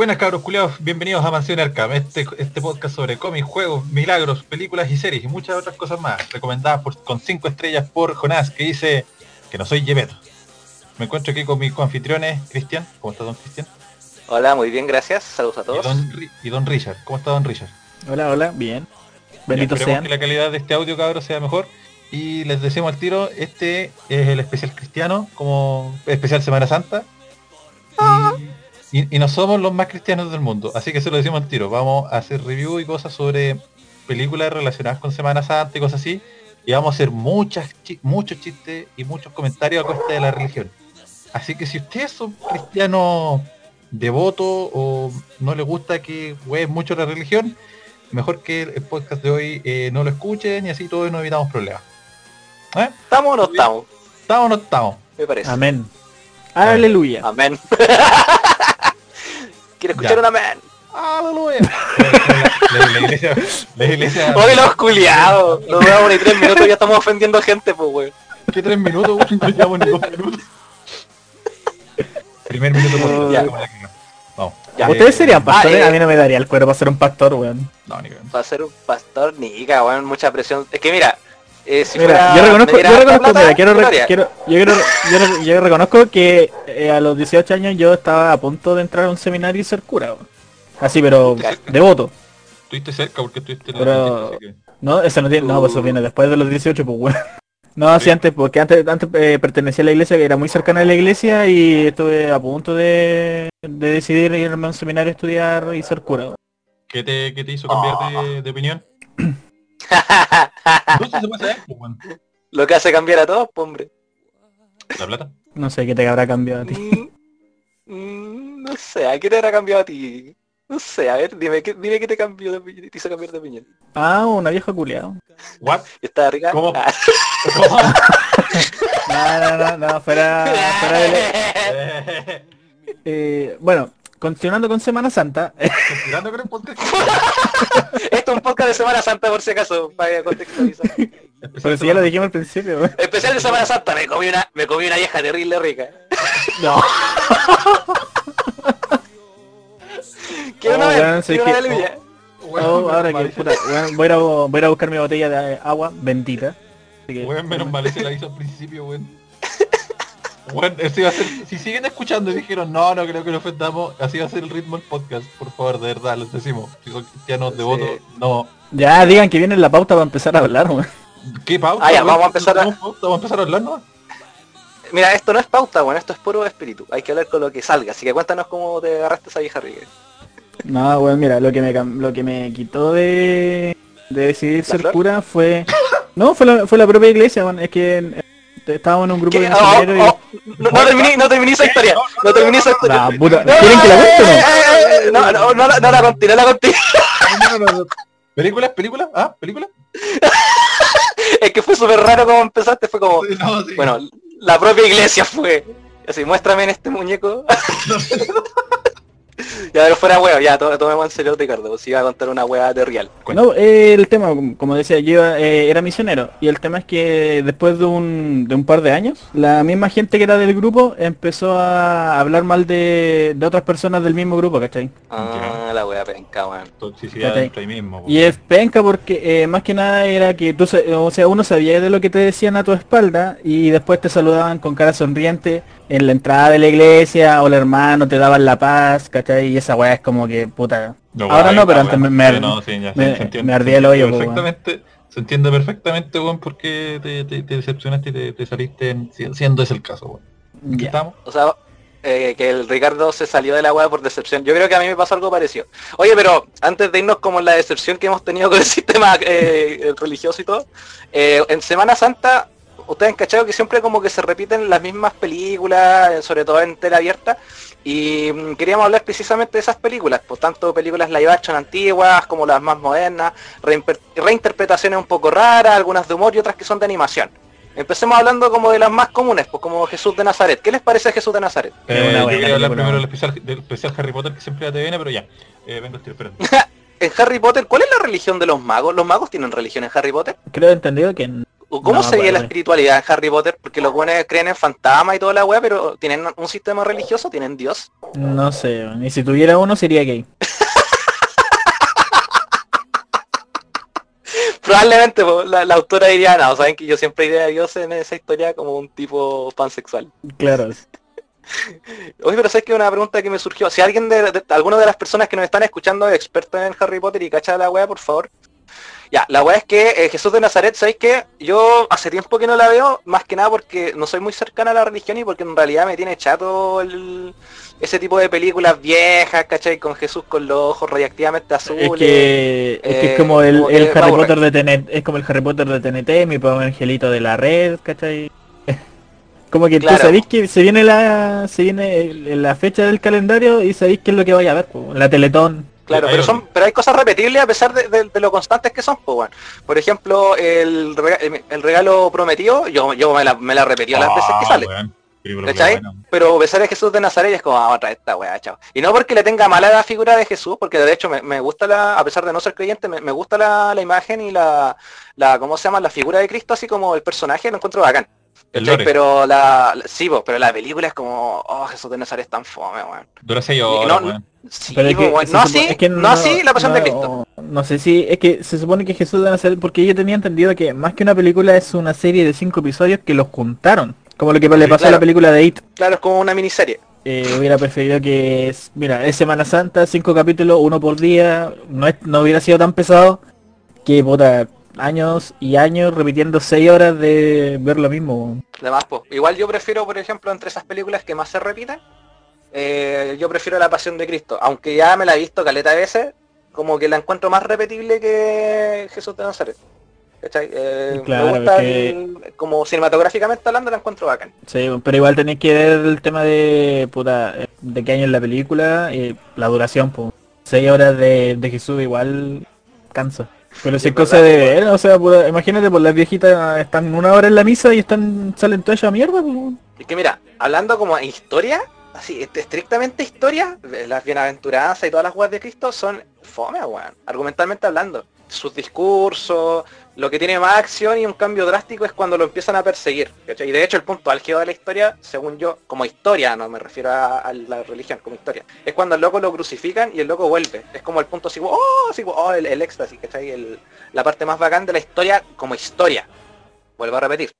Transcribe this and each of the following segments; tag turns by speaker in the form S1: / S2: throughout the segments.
S1: Buenas cabros culiados, bienvenidos a Mansión Arkham, este, este podcast sobre cómics, juegos, milagros, películas y series y muchas otras cosas más, recomendadas por, con 5 estrellas por Jonás, que dice que no soy Yepeto. Me encuentro aquí con mis coanfitriones, Cristian, ¿cómo está don Cristian?
S2: Hola, muy bien, gracias, saludos a todos.
S1: Y don, y don Richard, ¿cómo está don Richard?
S3: Hola, hola, bien.
S1: Esperemos
S3: sean.
S1: que la calidad de este audio cabros sea mejor y les decimos al tiro, este es el especial cristiano, como especial Semana Santa. Y, y- y no somos los más cristianos del mundo, así que se lo decimos al tiro. Vamos a hacer review y cosas sobre películas relacionadas con Semana Santa y cosas así. Y vamos a hacer muchas, chi- muchos chistes y muchos comentarios a costa de la religión. Así que si ustedes son cristianos devotos o no les gusta que jueguen mucho la religión, mejor que el podcast de hoy eh, no lo escuchen y así todos nos evitamos problemas. ¿Eh?
S2: ¿Estamos o no estamos?
S1: ¿Estamos o no estamos?
S2: Me parece.
S3: Amén. Aleluya.
S2: Amén. Quiero escuchar
S1: Ya.
S2: un amén.
S1: ¡Aleluya! La, iglesia, la iglesia,
S2: Oye, los culiados. Nos vemos ni tres minutos y ya estamos ofendiendo gente, pues, weón.
S1: ¿qué tres minutos? güey? No llevamos ni dos minutos. Primer minuto por
S2: Ya.
S1: Vamos.
S2: Ya.
S3: Ustedes serían pastores,
S2: Ah, eh.
S3: a mí no me daría el cuero para ser un pastor, weón.
S1: No, ni.
S2: Para ser un pastor, ni weón, mucha presión. Es que mira, eh, si
S3: Mira,
S2: fuera...
S3: yo reconozco, yo reconozco,
S2: plata,
S3: mira, quiero,
S2: yo lo
S3: re-
S2: haría.
S3: quiero- yo, quiero- yo re- yo reconozco que eh, a los 18 años yo estaba a punto de entrar a un seminario y ser cura. Así, pero devoto.
S1: Estuviste cerca porque estuviste en la
S3: Pero-
S1: así que-
S3: No, eso no tiene, no, pues eso viene después de los 18, pues weón. No, sí,
S1: Sí.
S3: antes, porque antes, antes eh, pertenecía a la iglesia, que era muy cercana a la iglesia y estuve a punto de, de decidir irme a un seminario a estudiar y ser cura.
S1: ¿Qué te, qué te hizo cambiar de, de opinión? Se puede saber, pues, weón.
S2: Lo que hace cambiar a todos, pues, hombre.
S1: La plata.
S3: No sé qué te habrá cambiado a ti.
S2: Mm, mm, no sé, ¿a qué te habrá cambiado a ti? No sé, a ver, dime, ¿qué, dime qué te cambió de te hizo cambiar de opinión.
S3: Ah, una vieja culiada.
S1: What?
S2: ¿Está rica?
S1: ¿Cómo?
S2: Ah.
S3: No, no, no, no, fuera, fuera de... Eh, bueno, continuando con Semana Santa,
S1: Tirando con el podcast.
S2: Esto es un podcast de Semana Santa por si acaso, para contextualizar.
S3: pero si ya lo dijimos al principio. weón.
S2: Especial de Semana Santa, me comí una, me comí una vieja terrible rica.
S3: No.
S2: Quiero
S3: Oh,
S2: una
S3: weón,
S2: vez, quiero una aleluya.
S3: Oh, ahora que puta, weón, voy, a ir a, voy a buscar mi botella de agua bendita. Así que-
S1: Weón, menos mal ese la hizo al principio, weón. Weón, ese iba a ser, si siguen escuchando y dijeron, no, no creo que lo ofendamos, así va a ser el ritmo del podcast, por favor, de verdad, les decimos. Si son cristianos devotos, no.
S3: Ya digan que viene la pauta para empezar a hablar, weón.
S1: ¿Qué pauta?
S2: Ah, ya, vamos a empezar a-
S1: ¿Tenemos pauta? Vamos a empezar a hablar, ¿no?
S2: Mira, esto no es pauta, bueno, esto es puro espíritu. Hay que hablar con lo que salga, así que cuéntanos cómo te agarraste esa vieja rica.
S3: No, weón, mira, lo que me lo que me quitó de, de decidir ser
S2: flor?
S3: cura fue... No, fue la, fue la propia iglesia, weón. Es que estábamos en un grupo
S2: ¿Qué?
S3: de
S2: Oh, oh,
S3: y...
S2: oh, no, no terminé, no terminé esa historia. No terminé esa historia.
S3: La puta,
S2: No,
S3: ¿Quieren que la cuente o no?
S2: eh, eh, eh, No, no, no, la- no la conté, no la conté.
S1: ¿Película? ¿Película? ¿Ah? ¿Película?
S2: Es que fue súper raro como empezaste, fue como,
S1: Sí, no, sí.
S2: bueno, la propia iglesia fue. Así, muéstrame en este muñeco. ya, pero fuera huevo, ya, to- tomemos en serio Ricardo, pues iba a contar una hueá de real.
S3: No, eh, el tema, como- decía, yo iba, eh, era misionero y el tema es que después de un, de un par de años, la misma gente que era del grupo empezó a hablar mal de, de otras personas del mismo grupo, ¿cachai?
S2: Ah, la hueá penca, weón.
S1: Toxicidad dentro mismo.
S3: Y es penca porque eh, más que nada era que tú, o sea, uno sabía de lo que te decían a tu espalda y después te saludaban con cara sonriente en la entrada de la iglesia o el hermano te daban la paz, ¿cachai? Y esa weá es como que, puta. Ahora no, pero antes me- me-
S1: sí, no, sí, ya,
S3: me-
S1: se entiende,
S3: me ardía el hoyo, po.
S1: Perfectamente, se entiende perfectamente, weón, porque te, te, te decepcionaste y te, te saliste en- si- siendo ese el caso, weón. Estamos.
S2: O sea, eh, que el Ricardo se salió de la hueá por decepción. Yo creo que a mí me pasó algo parecido. Oye, pero antes de irnos como en la decepción que hemos tenido con el sistema eh, religioso y todo, eh, en Semana Santa, ustedes han cachado que siempre como que se repiten las mismas películas, eh, sobre todo en tela abierta, y mm, queríamos hablar precisamente de esas películas, pues tanto películas live action antiguas como las más modernas, reinterpretaciones un poco raras, algunas de humor y otras que son de animación. Empecemos hablando como de las más comunes, pues como Jesús de Nazaret. ¿Qué les parece Jesús de Nazaret?
S3: Es
S1: Eh, yo quería hablar
S3: película.
S1: primero del especial, del especial Harry Potter que siempre ya te viene, pero ya. Eh, vengo, estoy esperando.
S2: En Harry Potter, ¿cuál es la religión de los magos? ¿Los magos tienen religión en Harry Potter?
S3: Creo entendido que
S2: ¿Cómo
S3: No,
S2: se veía la espiritualidad en Harry Potter? Porque los buenos creen en fantasmas y toda la weá, pero ¿tienen un sistema religioso? ¿Tienen Dios?
S3: No sé, ni si tuviera uno sería gay.
S2: Probablemente la, la autora diría, no, saben que yo siempre idea a Dios en esa historia como un tipo pansexual.
S3: Claro.
S2: Oye, pero sabes que una pregunta que me surgió. Si alguien de, de- alguna de las personas que nos están escuchando es experto en Harry Potter y cacha la weá, por favor. Ya, la weá es que eh, Jesús de Nazaret, ¿sabéis que Yo hace tiempo que no la veo, más que nada porque no soy muy cercana a la religión y porque en realidad me tiene chato el- ese tipo de películas viejas, ¿cachai? Con Jesús con los ojos radiactivamente azules.
S3: Es que, es, que es
S2: eh,
S3: como el,
S2: como
S3: Harry. Potter de TNT, es como el Harry Potter de TNT, mi pobre angelito de la red, ¿cachai? Como que
S2: Claro.
S3: tú sabéis que se viene la se viene la fecha del calendario y sabéis qué es lo que vaya a ver, la Teletón.
S2: Claro, pero son, pero hay cosas repetibles a pesar de, de- de lo constantes que son, pues bueno. Por ejemplo, el, rega- el regalo prometido, yo, yo me la, me la repetí las veces que
S1: Ah,
S2: sale.
S1: buena.
S2: Pero besar a Jesús de Nazaret es como, ah, otra vez esta weá, chao. Y no porque le tenga mala la figura de Jesús, porque de hecho me, me gusta la, a pesar de no ser creyente, me, me gusta la, la imagen y la, la, ¿cómo se llama? La figura de Cristo, así como el personaje, lo encuentro bacán. Pero la, sí, pero la película es como, oh, Jesús de Nazaret es tan fome, weón.
S1: Dura 6
S2: Y
S1: horas,
S2: no-
S1: weón.
S2: Sí,
S3: Pero es que
S2: no así,
S3: es que
S2: no, así la pasión de Cristo.
S3: No sé si, es que se supone que Jesús de Nazaret, porque yo tenía entendido que más que una película es una serie de cinco episodios que los juntaron. Como lo que le pasó a la película de It.
S2: Claro, es como una miniserie.
S3: Eh, hubiera preferido que, mira, es Semana Santa, cinco capítulos, uno por día, no, es, no hubiera sido tan pesado que, puta, años y años repitiendo seis horas de ver lo mismo.
S2: Además, pues, igual yo prefiero, por ejemplo, entre esas películas que más se repiten, eh, yo prefiero La Pasión de Cristo. Aunque ya me la he visto caleta de veces, como que la encuentro más repetible que Jesús de Nazaret. ¿Cachai? Eh,
S3: Claro,
S2: me gusta,
S3: es que-
S2: el- como cinematográficamente hablando, la encuentro bacán.
S3: Sí, pero igual tenéis que ver el tema de, puta, eh, de qué año es la película y la duración, pues. Seis horas de, de Jesús igual cansa. Pero si
S2: Sí,
S3: es cosa
S2: verdad,
S3: de ver, o sea, puta, imagínate, pues las viejitas están una hora en la misa y están salen todas a mierda, pues.
S2: Es que mira, hablando como historia, así, est- estrictamente historia, las bienaventuranzas y todas las weas de Cristo son fome, weón. Argumentalmente hablando. Sus discursos, lo que tiene más acción y un cambio drástico es cuando lo empiezan a perseguir. ¿cachai? Y de hecho el punto álgido de la historia, según yo, como historia, no me refiero a, la religión, como historia, es cuando el loco lo crucifican y el loco vuelve. Es como el punto así, oh, así, oh, el, el éxtasis, ¿cachai? El- la parte más bacán de la historia como historia. Vuelvo a repetir.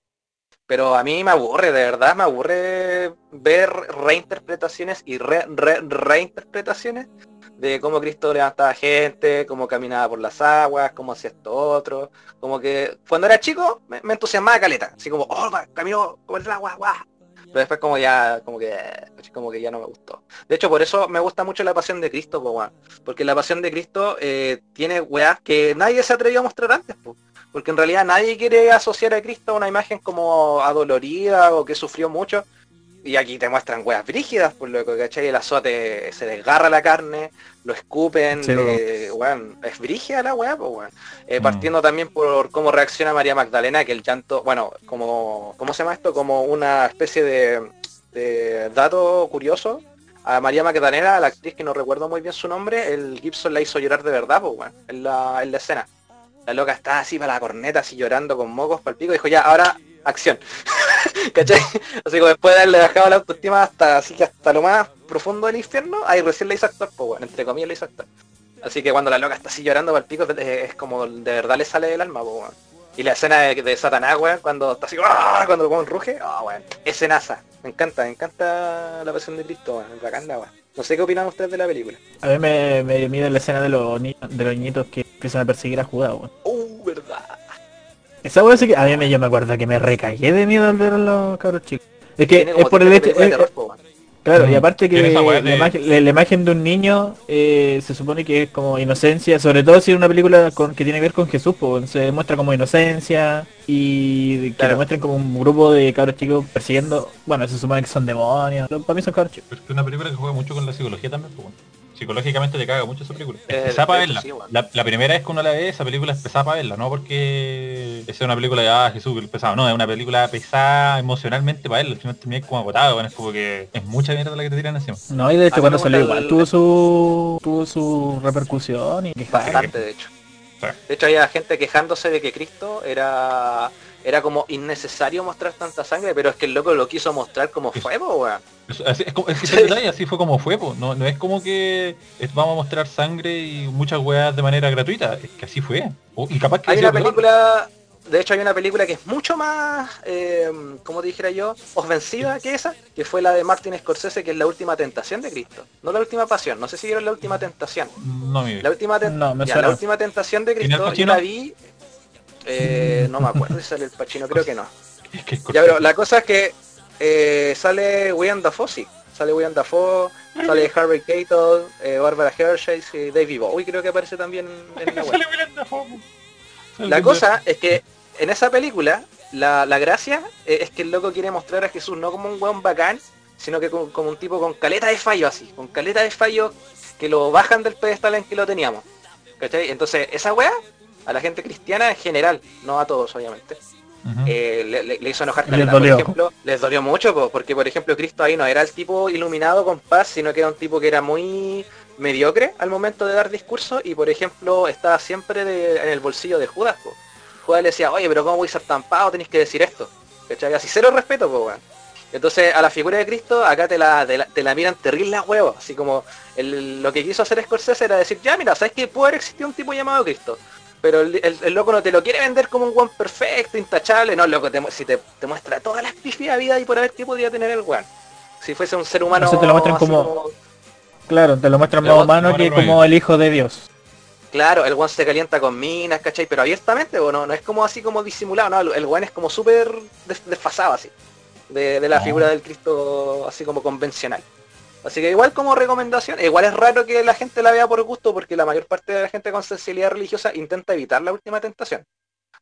S2: Pero a mí me aburre, de verdad, me aburre ver reinterpretaciones y re, re- reinterpretaciones de cómo Cristo levantaba gente, cómo caminaba por las aguas, cómo hacía esto otro. Como que cuando era chico me, me entusiasmaba caleta. Así como, oh, va, caminó por el agua, guau. Pero después como ya, como que, como que ya no me gustó. De hecho, por eso me gusta mucho la pasión de Cristo, po. Porque la pasión de Cristo eh, tiene weas que nadie se atrevió a mostrar antes, po. Porque en realidad nadie quiere asociar a Cristo a una imagen como adolorida o que sufrió mucho. Y aquí te muestran weas brígidas, por lo que ¿cachai? El azote se desgarra la carne, lo escupen,
S3: Sí,
S2: es brígida la wea, pues weón. Eh,
S1: Mm.
S2: partiendo también por cómo reacciona María Magdalena, que el llanto, bueno, como, ¿cómo se llama esto? Como una especie de, de dato curioso. A María Magdalena, a la actriz que no recuerdo muy bien su nombre, el Gibson la hizo llorar de verdad, pues en la, en la escena. La loca está así para la corneta, así llorando con mocos para el pico, dijo ya, ahora acción. ¿Cachai? Así como después de haberle bajado la autoestima hasta así que hasta lo más profundo del infierno, ahí recién le hizo actor, pues bueno, entre comillas le hizo actor. Así que cuando la loca está así llorando para el pico, es, es como de verdad le sale del alma, pues. Y la escena de, de Satanás, weón, cuando está así, ¡ah! cuando el weón ruge, ah, weón, escenaza. Me encanta, me encanta la pasión de Cristo, weón, es bacán la weón. No sé qué opinan ustedes de la película.
S3: A mí me, me mide la escena de los niños, de los niñitos que empiezan a perseguir a Judá, weón.
S2: Verdad.
S3: Esa weón sí que a mí me, yo me acuerdo que me recagué de miedo al ver a los cabros chicos. Es que es por el hecho, eh. Claro, y aparte que
S1: weá
S3: la,
S1: de-
S3: imagen, la- la imagen de un niño eh, se supone que es como inocencia, sobre todo si es una película con, que tiene que ver con Jesús, pues se muestra como inocencia y que
S2: Claro.
S3: lo muestren como un grupo de cabros chicos persiguiendo, bueno, se supone que son demonios, para mí son cabros chicos.
S1: Pero es que es una película que juega mucho con la psicología también, pues, bueno. Psicológicamente te caga mucho esa película. Es
S2: Eh,
S1: pesada para verla.
S2: sí,
S1: la, la primera vez que uno la ve, esa película es pesada para verla, no porque es una película de ah, Jesús, que es pesado. No, es una película pesada emocionalmente para verla. Al final terminé como agotado, bueno, es como que es mucha mierda la que te tiran encima.
S3: No, y de hecho
S2: mí
S3: cuando salió
S2: gusta
S3: igual
S2: el-
S3: tuvo su tuvo su repercusión y
S2: Bastante, de hecho. De hecho, había gente quejándose de que Cristo era era como innecesario mostrar tanta sangre, pero es que el loco lo quiso mostrar como fue, po, weón.
S1: Es, así, es, como- es que ese detalle así fue como fue, po. No, no es como que es- vamos a mostrar sangre y muchas weas de manera gratuita. Es que así fue. Y capaz que
S2: Hay una
S1: peor.
S2: película, de hecho hay una película que es mucho más, eh, como te dijera yo, ofensiva que esa, que fue la de Martin Scorsese, que es La Última Tentación de Cristo. No La Última Pasión, no sé si vieron La Última Tentación.
S1: No, mi
S2: La última, ten-
S3: No, me
S2: ya,
S3: suena.
S2: la última tentación de
S1: ¿Tiene Al
S2: Cristo, yo la vi, eh, no me acuerdo si sale el Pachino, creo que no.
S1: Es que es
S2: Ya, pero la cosa es que eh, sale William Dafoe, sí. Sale William Dafoe, sale Harvey Keitel, eh, Barbara Hershey y David Bowie creo que aparece también en la web.
S1: Sale Willem Dafoe, po. Sale
S2: La cosa es que en esa película, la, la gracia eh, es que el loco quiere mostrar a Jesús no como un weón bacán, sino que como, como un tipo con caleta de fallo así, con caleta de fallo que lo bajan del pedestal en que lo teníamos. ¿Cachai? Entonces, esa weá, a la gente cristiana en general, no a todos obviamente, eh, le, le- le hizo enojar
S3: Les
S2: caleta. Por ejemplo, les dolió mucho, po, porque por ejemplo Cristo ahí no era el tipo iluminado con paz, sino que era un tipo que era muy mediocre al momento de dar discurso y por ejemplo estaba siempre de- en el bolsillo de Judas. po. Judas le decía, oye, pero ¿cómo voy a ser tan pavo? Tenéis que decir esto. ¿Cachai? Así cero respeto, pues, weón. Entonces a la figura de Cristo acá te la, te la, te la miran terrible a huevos. Así como el- lo que quiso hacer Scorsese era decir, ya mira, ¿sabes que puede haber existido un tipo llamado Cristo? Pero el, el- el loco no te lo quiere vender como un weón perfecto, intachable. No, loco, te si te, te muestra todas las pifías vida y por haber que podía tener el weón. Si fuese un ser humano...
S3: Eso te lo muestran como- Claro, te lo muestran más humano que como el hijo de Dios.
S2: Claro, el weón se calienta con minas, ¿cachai? Pero abiertamente, o no, no es como así como disimulado, no, el- weón es como súper des- desfasado así. De, de la
S1: No.
S2: figura del Cristo así como convencional. Así que igual como recomendación, igual es raro que la gente la vea por gusto porque la mayor parte de la gente con sensibilidad religiosa intenta evitar la última tentación.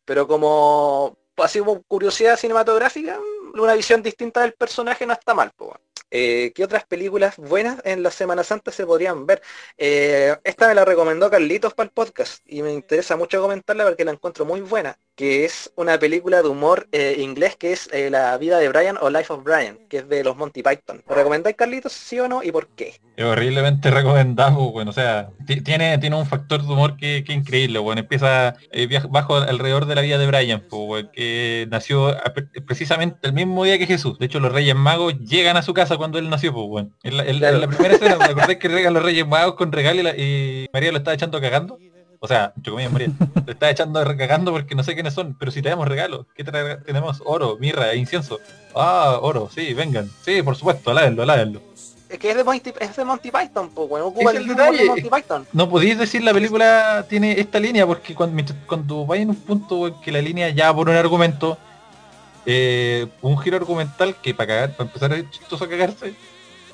S2: Pero como así como curiosidad cinematográfica, una visión distinta del personaje no está mal. po, weón. Eh, ¿Qué otras películas buenas en la Semana Santa se podrían ver? Eh, esta me la recomendó Carlitos para el podcast y me interesa mucho comentarla porque la encuentro muy buena, que es una película de humor eh, inglés que es eh, La vida de Brian o Life of Brian, que es de los Monty Python. ¿Lo recomendáis Carlitos, sí o no? ¿Y por qué?
S1: Es horriblemente recomendado, bueno, o sea, ti- tiene, tiene un factor de humor que, que increíble, bueno, empieza bajo alrededor de la vida de Brian, que nació precisamente el mismo día que Jesús. De hecho, los Reyes Magos llegan a su casa cuando él nació, pues, bueno. En la, en la- en la primera escena, ¿te acordás que llegan los Reyes Magos con regalo y, la- y María lo estaba echando cagando? O sea, entre comillas María, lo estaba echando cagando porque no sé quiénes son, pero si tenemos regalos, ¿qué tra- tenemos? Oro, mirra, e incienso. Ah, oro, sí, vengan. Sí, por supuesto, aládenlo, aládenlo.
S2: Es que es de Monty, es de Monty Python, pues bueno, ocupa
S1: el
S2: el mismo humor de. Monty Python.
S1: No podéis decir la película tiene esta línea porque cuando, cuando vaya en un punto en que la línea ya por un argumento, eh, un giro argumental que para cagar, para empezar es chistoso a cagarse,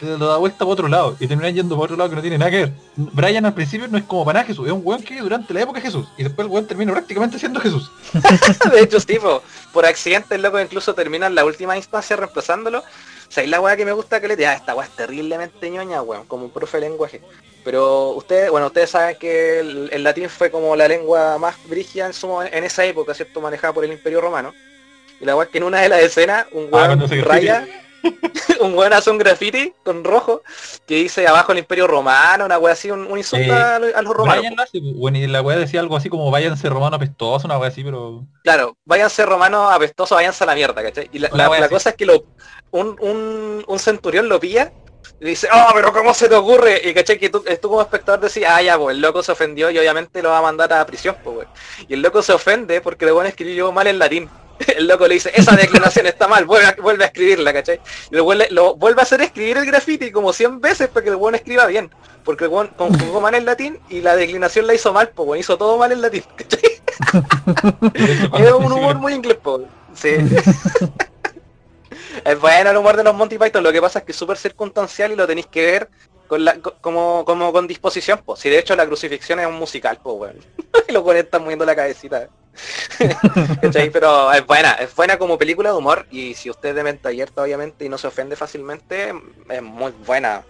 S1: lo da vuelta para otro lado y terminan yendo para otro lado que no tiene nada que ver. Brian al principio no es como para nada Jesús, es un weón que durante la época de Jesús y después el weón termina prácticamente siendo Jesús.
S2: de hecho, sí, po. por accidente el loco incluso termina en la última instancia reemplazándolo. O sea, y la weá que me gusta que le diga, ah, esta weá es terriblemente ñoña, weón, como un profe de lenguaje. Pero ustedes, bueno, ustedes saben que el, el latín fue como la lengua más brígida en, su, en esa época, ¿cierto? Manejada por el Imperio Romano. Y la weá es que en una de las escenas, un
S1: Ah,
S2: weón raya, un weón hace un graffiti con rojo que dice abajo el Imperio Romano, una weá así, un, un insulto
S1: Eh,
S2: a, los- a los romanos.
S1: Lo bueno, y la weá decía algo así como váyanse romano apestoso, una weá así, pero...
S2: Claro, váyanse romanos apestosos, váyanse a la mierda, ¿cachai? Y la, cosa es que lo, un, un, un centurión lo pilla y dice, oh, pero ¿cómo se te ocurre? Y cachai que tú, tú como espectador decís, ah, ya, pues el loco se ofendió y obviamente lo va a mandar a prisión, pues, güey. Y el loco se ofende porque el weón escribió mal en latín. El loco le dice, esa declinación está mal, vuelve a, vuelve a escribirla, ¿cachai? Y lo vuelve, lo vuelve a hacer escribir el graffiti como 100 veces para que el weón escriba bien. Porque el weón conjugó mal en latín y la declinación la hizo mal, pues, weón, hizo todo mal en latín, ¿cachai? Es un humor muy inglés, po. Sí. es bueno el humor de los Monty Python, lo que pasa es que es súper circunstancial y lo tenéis que ver con la, co- como, como con disposición, pues. Si de hecho la crucifixión es un musical, pues weón. y los weones están moviendo la cabecita. Pero es buena, es buena como película de humor y si usted es de mente abierta obviamente y no se ofende fácilmente, es muy buena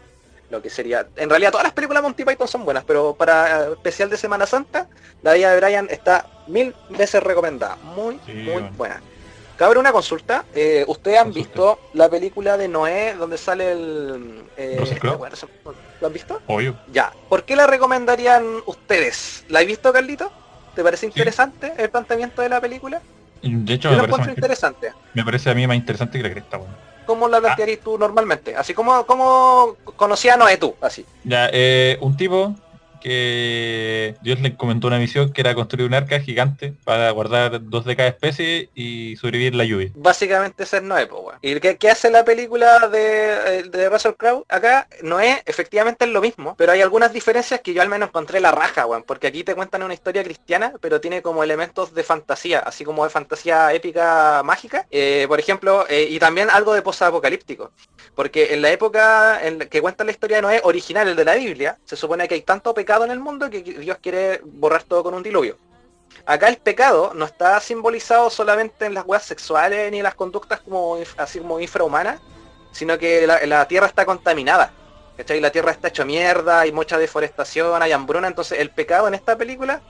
S2: lo que sería. En realidad todas las películas de Monty Python son buenas, pero para eh, especial de Semana Santa, la vida de Brian está mil veces recomendada. Muy,
S1: Sí,
S2: muy
S1: bueno.
S2: buena. Cabe una consulta. eh, ¿Ustedes han
S1: Consulta.
S2: visto la película de Noé donde sale el... eh, ¿Lo han visto?
S1: Obvio.
S2: Ya. ¿Por qué la recomendarían ustedes? ¿La has visto, Carlito? ¿Te parece interesante el planteamiento de la película?
S1: De hecho,
S2: Yo
S1: me
S2: lo
S1: parece,
S2: encuentro interesante.
S1: me parece a mí más interesante que la cresta, weón.
S2: ¿Cómo la plantearías tú normalmente? Así como, como conocía a Noé tú, así.
S1: Ya, eh, un tipo que Dios le encomendó una misión que era construir un arca gigante para guardar dos de cada especie y sobrevivir la lluvia.
S2: Básicamente es Noé, pues, weón. ¿Y qué, qué hace la película de, eh, de Russell Crowe? Acá, Noé efectivamente es lo mismo, pero hay algunas diferencias que yo al menos encontré la raja, weón. Porque aquí te cuentan una historia cristiana, pero tiene como elementos de fantasía, así como de fantasía épica mágica. Eh, por ejemplo, eh, y también algo de post-apocalíptico. Porque en la época en que cuenta la historia de Noé original, el de la Biblia, se supone que hay tanto pecado en el mundo que Dios quiere borrar todo con un diluvio. Acá el pecado no está simbolizado solamente en las weas sexuales ni en las conductas como así como infrahumanas, sino que la, la tierra está contaminada. ¿Cachai? La tierra está hecha mierda, hay mucha deforestación, hay hambruna, entonces el pecado en esta película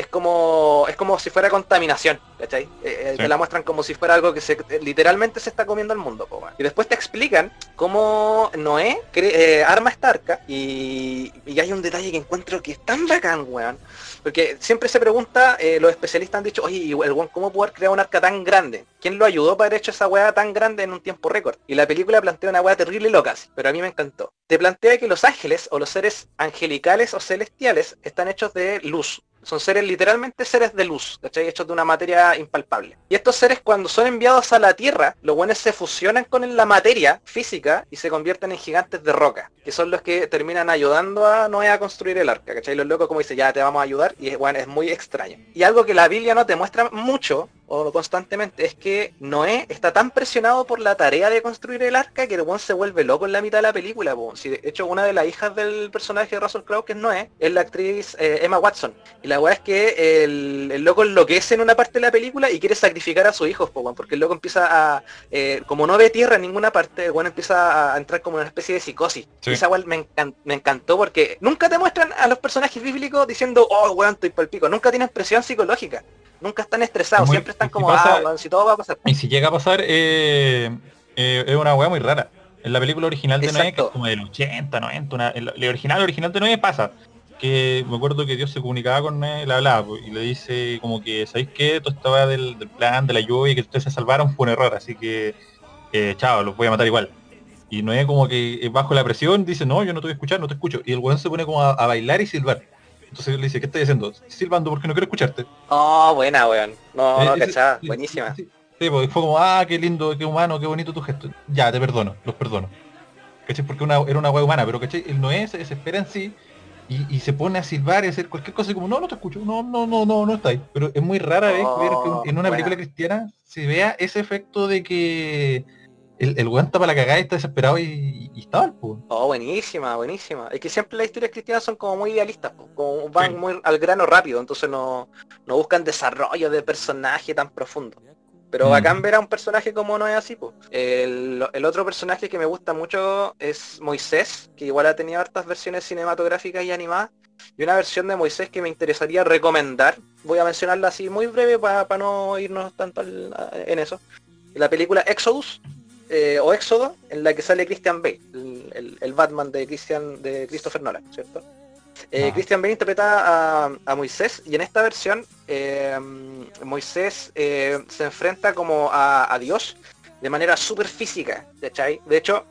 S2: es como es como si fuera contaminación, ¿cachai? Eh, eh,
S1: Sí.
S2: Te la muestran como si fuera algo que se, literalmente se está comiendo el mundo, po. Y después te explican cómo Noé eh, arma esta arca y, y hay un detalle que encuentro que es tan bacán, weón. Porque siempre se pregunta, eh, los especialistas han dicho, oye, ¿y el weón cómo poder crear un arca tan grande? ¿Quién lo ayudó para haber hecho esa weá tan grande en un tiempo récord? Y la película plantea una weá terrible y loca, pero a mí me encantó. Te plantea que los ángeles o los seres angelicales o celestiales están hechos de luz. Son seres literalmente seres de luz, ¿cachai? Hechos de una materia impalpable. Y estos seres cuando son enviados a la Tierra, los buenos se fusionan con la materia física y se convierten en gigantes de roca, que son los que terminan ayudando a Noé a construir el arca, ¿cachai? Los locos como dice, ya te vamos a ayudar, y bueno, es muy extraño. Y algo que la Biblia no te muestra mucho, o constantemente, es que Noé está tan presionado por la tarea de construir el arca que el buen se vuelve loco en la mitad de la película. Si de hecho una de las hijas del personaje de Russell Crowe, que es Noé, es la actriz eh, Emma Watson. Y la weá es que el, el loco enloquece en una parte de la película y quiere sacrificar a sus hijos, po, porque el loco empieza a, eh, como no ve tierra en ninguna parte, el weón empieza a entrar como en una especie de psicosis.
S1: Sí.
S2: Y esa weá me, encan- me encantó porque nunca te muestran a los personajes bíblicos diciendo, oh weón, estoy pal pico. Nunca tienen presión psicológica. Nunca están estresados,
S1: Muy-
S2: siempre están
S1: si
S2: como,
S1: pasa-
S2: ah, si todo va a pasar.
S1: Y si llega a pasar, eh, eh, es una weá muy rara. En la película original de Noé, que es
S2: Exacto.
S1: como del 80, 90, una, el, el original, original de Noé pasa. Que me acuerdo que Dios se comunicaba con Noé, le hablaba, pues, y le dice como que, ¿sabéis qué? Todo estaba del, del plan, de la lluvia, y que ustedes se salvaron fue un error, así que, eh, chao, los voy a matar igual. Y Noé como que eh, bajo la presión dice, no, yo no te voy a escuchar, no te escucho. Y el weón se pone como a, a bailar y silbar. Entonces le dice, ¿qué estás haciendo? Silbando porque no quiero escucharte.
S2: Oh, buena, weón. No,
S1: Eh,
S2: no,
S1: sí,
S2: buenísima.
S1: Sí, sí, pues, fue como, ah, qué lindo, qué humano, qué bonito tu gesto. Ya, te perdono, los perdono. ¿Cachai? Porque una, era una hueá humana, pero ¿cachai? Él no es, se desespera en sí y, y se pone a silbar y hacer cualquier cosa y como, no, no te escucho, no, no, no, no, no está ahí. Pero es muy rara vez ver que en una
S2: Oh,
S1: película
S2: buena.
S1: cristiana se vea ese efecto de que el, el weón está para la cagada y está desesperado y, y está mal, pues.
S2: Oh, buenísima, buenísima. Es que siempre las historias cristianas son como muy idealistas, po, como van
S1: Sí.
S2: muy al grano rápido, entonces no, no buscan desarrollo de personaje tan profundo. Pero
S1: Mm.
S2: bacán ver a un personaje como no es así, pues. El, el otro personaje que me gusta mucho es Moisés, que igual ha tenido hartas versiones cinematográficas y animadas. Y una versión de Moisés que me interesaría recomendar, voy a mencionarla así muy breve para no irnos tanto al- en eso. La película Exodus, eh, o Éxodo, en la que sale Christian Bale, el, el- el Batman de Christian de Christopher Nolan, ¿cierto? Eh,
S1: Ah.
S2: Christian Bale interpreta a, a Moisés y en esta versión eh, Moisés eh, se enfrenta como a, a Dios de manera súper física, ¿cachai? De hecho,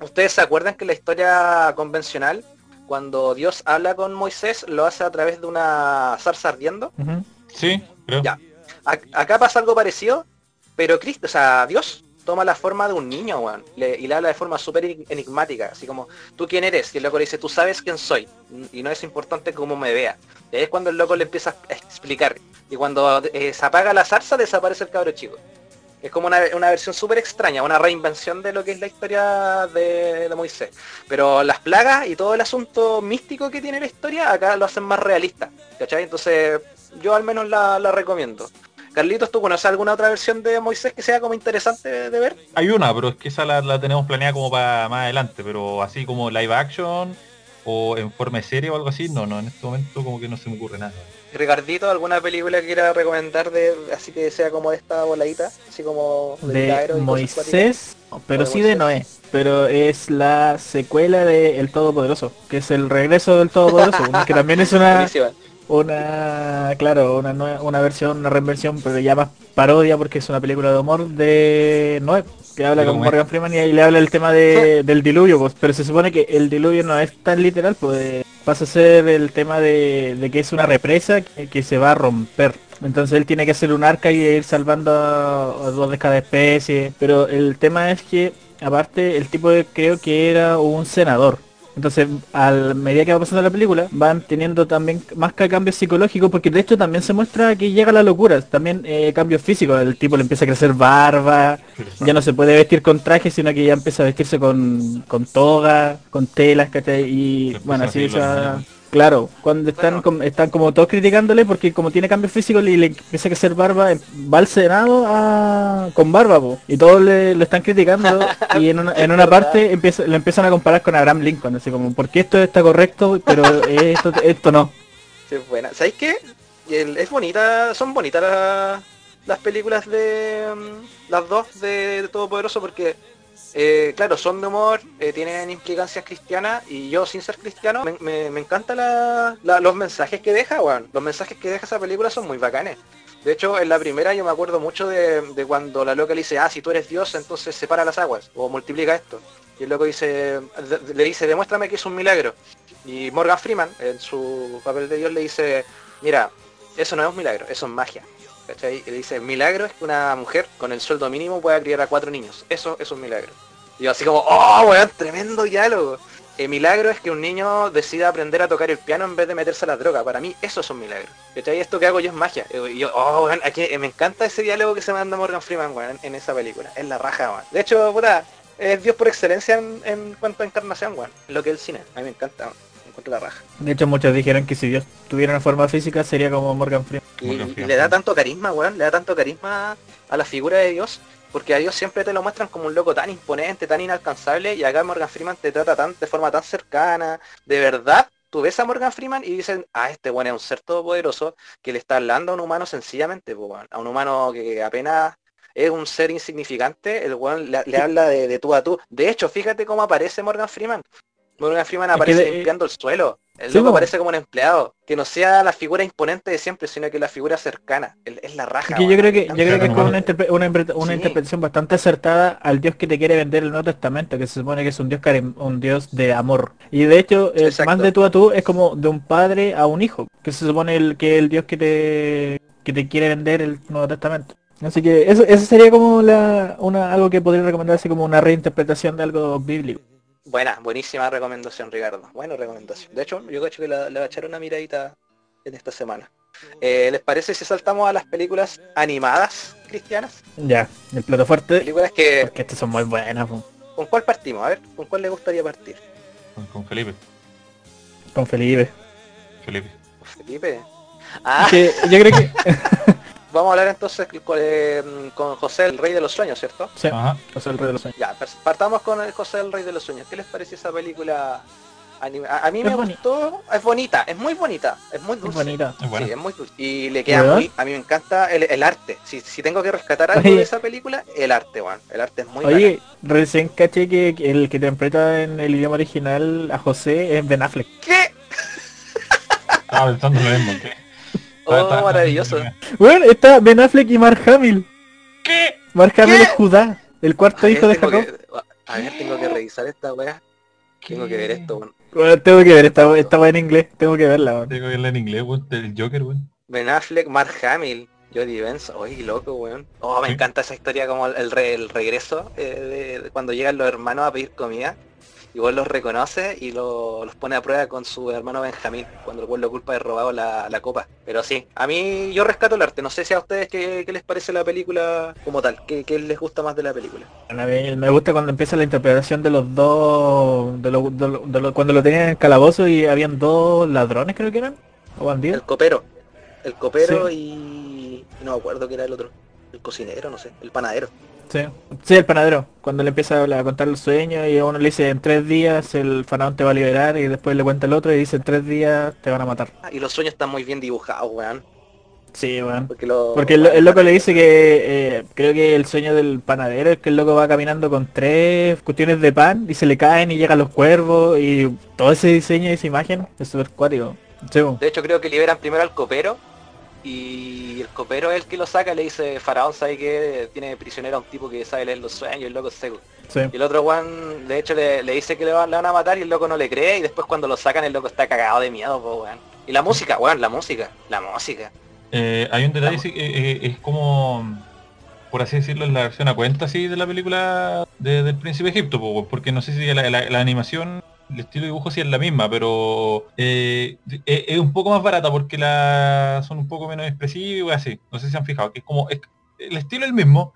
S2: ustedes se acuerdan que la historia convencional, cuando Dios habla con Moisés, lo hace a través de una zarza ardiendo.
S3: Ujú.
S1: Sí, creo.
S2: Ya. Acá pasa algo parecido, pero Cristo, o sea, Dios toma la forma de un niño, weón, y le habla de forma súper enig- enigmática, así como, ¿tú quién eres? Y el loco le dice, tú sabes quién soy, y no es importante cómo me vea. Y ahí es cuando el loco le empieza a explicar, y cuando eh, se apaga la zarza, desaparece el cabro chico. Es como una, versión súper extraña, una reinvención de lo que es la historia de, Moisés. Pero las plagas y todo el asunto místico que tiene la historia, acá lo hacen más realista, ¿cachai? Entonces, yo al menos la recomiendo. Carlitos, ¿tú conoces alguna otra versión de Moisés que sea como interesante de, de ver?
S1: Hay una, pero es que esa la, la tenemos planeada como para más adelante, pero así como live action o en forma de serie o algo así, no, no, en este momento como que no se me ocurre nada.
S2: Ricardito, ¿alguna película que quiera recomendar de así que sea como de esta voladita? Así como
S3: De
S2: cuáticas?
S3: Moisés, pero
S2: de
S3: sí de Noé. Pero es la secuela de El Todopoderoso, que es el regreso del Todopoderoso, que también es una. Una, claro, una, una versión, una reinversión, pero ya más parodia porque es una película de humor de Noé, que habla con
S1: es-
S3: Morgan Freeman y ahí le habla el tema de, del diluvio, pues, pero se supone que el diluvio no es tan literal, pues pasa a ser el tema de, de que es una represa que, que se va a romper. Entonces él tiene que hacer un arca y ir salvando a, a dos de cada especie. Pero el tema es que, aparte, el tipo de- creo que era un senador. Entonces, a medida que va pasando la película, van teniendo también más que cambios psicológicos, porque de hecho también se muestra que llega la locura, también eh, cambios físicos, el tipo le empieza a crecer barba, ya no se puede vestir con traje, sino que ya empieza a vestirse con, con toga, con telas, ¿cachai? Y bueno, así
S1: moños.
S3: Claro, cuando están,
S2: Bueno.
S3: com- están como todos criticándole porque como tiene cambios físicos y le empieza a crecer barba, em, va al Senado a- con barba, po, y todos le, lo están criticando y en una, en una parte empieza, lo empiezan a comparar con Abraham Lincoln, así como, ¿por qué esto está correcto pero esto, esto no?
S2: Sí, buena. ¿Sabéis qué? Es bonita, son bonitas las, las películas de mm, las dos de, de Todopoderoso porque eh, claro, son de humor, eh, tienen implicancias cristianas y yo sin ser cristiano me, me, encantan los mensajes que deja, weón. Los mensajes que deja esa película son muy bacanes. De hecho, en la primera yo me acuerdo mucho de, de cuando la loca le dice, ah, si tú eres Dios, entonces separa las aguas o multiplica esto. Y el loco dice, le dice, demuéstrame que es un milagro. Y Morgan Freeman, en su papel de Dios, le dice, mira, eso no es un milagro, eso es magia. ¿Cachai? Y le dice, milagro es que una mujer con el sueldo mínimo pueda criar a cuatro niños. Eso es un milagro. Y yo así como, oh, weón, tremendo diálogo. El milagro es que un niño decida aprender a tocar el piano en vez de meterse a la droga. Para mí eso es un milagro. ¿Cachai? Esto que hago yo es magia. Y yo, oh, weón, aquí, eh, me encanta ese diálogo que se manda Morgan Freeman, weón, en esa película. Es la raja, weón. De hecho, puta, es Dios por excelencia en, en cuanto a encarnación, weón. Lo que es el cine. A mí me encanta, weón. Encuentro la raja.
S3: De hecho muchos dijeron que si Dios tuviera una forma física sería como Morgan Freeman.
S2: Y,
S1: Morgan
S2: y
S1: Freeman.
S2: le da tanto carisma, weón, le da tanto carisma a la figura de Dios, porque a Dios siempre te lo muestran como un loco tan imponente, tan inalcanzable, y acá Morgan Freeman te trata tan, de forma tan cercana, de verdad. Tú ves a Morgan Freeman y dicen, ah, este bueno es un ser todopoderoso que le está hablando a un humano sencillamente, weón. a un humano que apenas es un ser insignificante, el weón le, le habla de, de tú a tú. De hecho, fíjate cómo aparece Morgan Freeman. Morgan Freeman
S3: Es que
S2: aparece
S3: de-
S2: limpiando el suelo. El
S3: Sí,
S2: loco aparece como un empleado. Que no sea la figura imponente de siempre, sino que la figura cercana. El- es la raja.
S3: Que yo creo que, yo creo que es como una, interpre- una, impre- una
S2: Sí.
S3: interpretación bastante acertada al Dios que te quiere vender el Nuevo Testamento, que se supone que es un Dios un Dios de amor. Y de hecho, eh,
S2: Exacto.
S3: más de tú a tú es como de un padre a un hijo, que se supone el, que el Dios que te que te quiere vender el Nuevo Testamento. Así que eso, eso sería como la, una, algo que podría recomendarse como una reinterpretación de algo bíblico.
S2: Buena, buenísima recomendación, Ricardo. Buena recomendación. De hecho, yo creo que le voy a echar una miradita en esta semana. Eh, ¿Les parece si saltamos a las películas animadas cristianas?
S3: Ya, el plato fuerte,
S2: Películas que...
S3: porque estas son muy buenas, po.
S2: ¿Con cuál partimos? A ver, ¿con cuál le gustaría partir?
S1: Con, con Felipe.
S3: con Felipe.
S1: Felipe.
S2: Felipe. Ah,
S3: Que yo creo que...
S2: vamos a hablar entonces con, eh, con José, el rey de los sueños, ¿cierto?
S3: sí,
S1: Ajá.
S3: sea, el rey de los sueños.
S2: Ya, partamos con el José, el rey de los sueños. ¿Qué les pareció esa película? anima- A, a mí
S3: Es
S2: me
S3: boni-
S2: gustó, es bonita, es muy bonita, es muy dulce.
S3: bonita.
S1: Es buena.
S2: Sí, es muy dulce. Y le queda
S3: ¿Verdad?
S2: muy, a mí me encanta el, el arte. Si, si tengo que rescatar algo
S3: Oye.
S2: de esa película, el arte, weón. El arte es muy
S3: Oye, recién caché que el que interpreta en el idioma original a José es Ben Affleck.
S2: ¿Qué?
S1: Estaba pensando lo mismo. ¿qué?
S2: Oh, maravilloso.
S3: Bueno, está Ben Affleck y Mark Hamill.
S1: ¿Qué?
S3: Mark Hamill
S2: ¿Qué?
S3: es Judá, el cuarto
S2: A
S3: hijo de Jacob.
S2: que- a ver, tengo que revisar esta weá. Tengo que ver esto, weón.
S3: Bueno, tengo que ver, esta, esta va en inglés, tengo que verla. weón.
S1: Tengo que verla en inglés, weón. Del Joker, weón.
S2: Ben Affleck, Mark Hamill, Jodie Benson. Oye, qué loco, weón. Oh, me
S1: Sí.
S2: encanta esa historia como el, re- el regreso eh, de, de cuando llegan los hermanos a pedir comida. Y vos los reconoce y lo- los pone a prueba con su hermano Benjamín, cuando el lo culpa de robado la, la copa. Pero sí, a mí yo rescato el arte. No sé si a ustedes qué, qué les parece la película como tal. ¿Qué, qué les gusta más de la película?
S3: A mí me gusta cuando empieza la interpretación de los dos, de lo- de lo- de lo- cuando lo tenían en el calabozo y habían dos ladrones creo que eran, o bandidos.
S2: El copero. El copero y... No me acuerdo qué era el otro. El cocinero, no sé. El panadero.
S3: Sí. sí, el panadero, cuando le empieza a contar el sueño y a uno le dice en tres días el faraón te va a liberar y después le cuenta el otro y dice en tres días te van a matar.
S2: Ah, y los sueños están muy bien dibujados, weón.
S3: Sí, weón.
S2: Porque, lo,
S3: Porque el, el loco le dice que eh, creo que el sueño del panadero es que el loco va caminando con tres cuestiones de pan y se le caen y llegan los cuervos y todo ese diseño y esa imagen es súper cuático. Sí.
S2: De hecho creo que liberan primero al copero y el copero es el que lo saca, le dice Faraón sabe que tiene prisionero a un tipo que sabe leer los sueños, el loco es seco.
S3: Sí.
S2: Y el otro Juan, de hecho, le, le dice que le van, le van a matar y el loco no le cree y después cuando lo sacan el loco está cagado de miedo, po, weón. Y la música, weón, la música, la música.
S1: Eh, hay un detalle, eh, eh, es como, por así decirlo, es la versión a cuenta así de la película de- del Príncipe de Egipto, po, weón, porque no sé si la, la- la animación, el estilo de dibujo sí es la misma, pero eh, es, es un poco más barata porque la son un poco menos expresivos y así. No sé si se han fijado, que es como, es- el estilo es el mismo,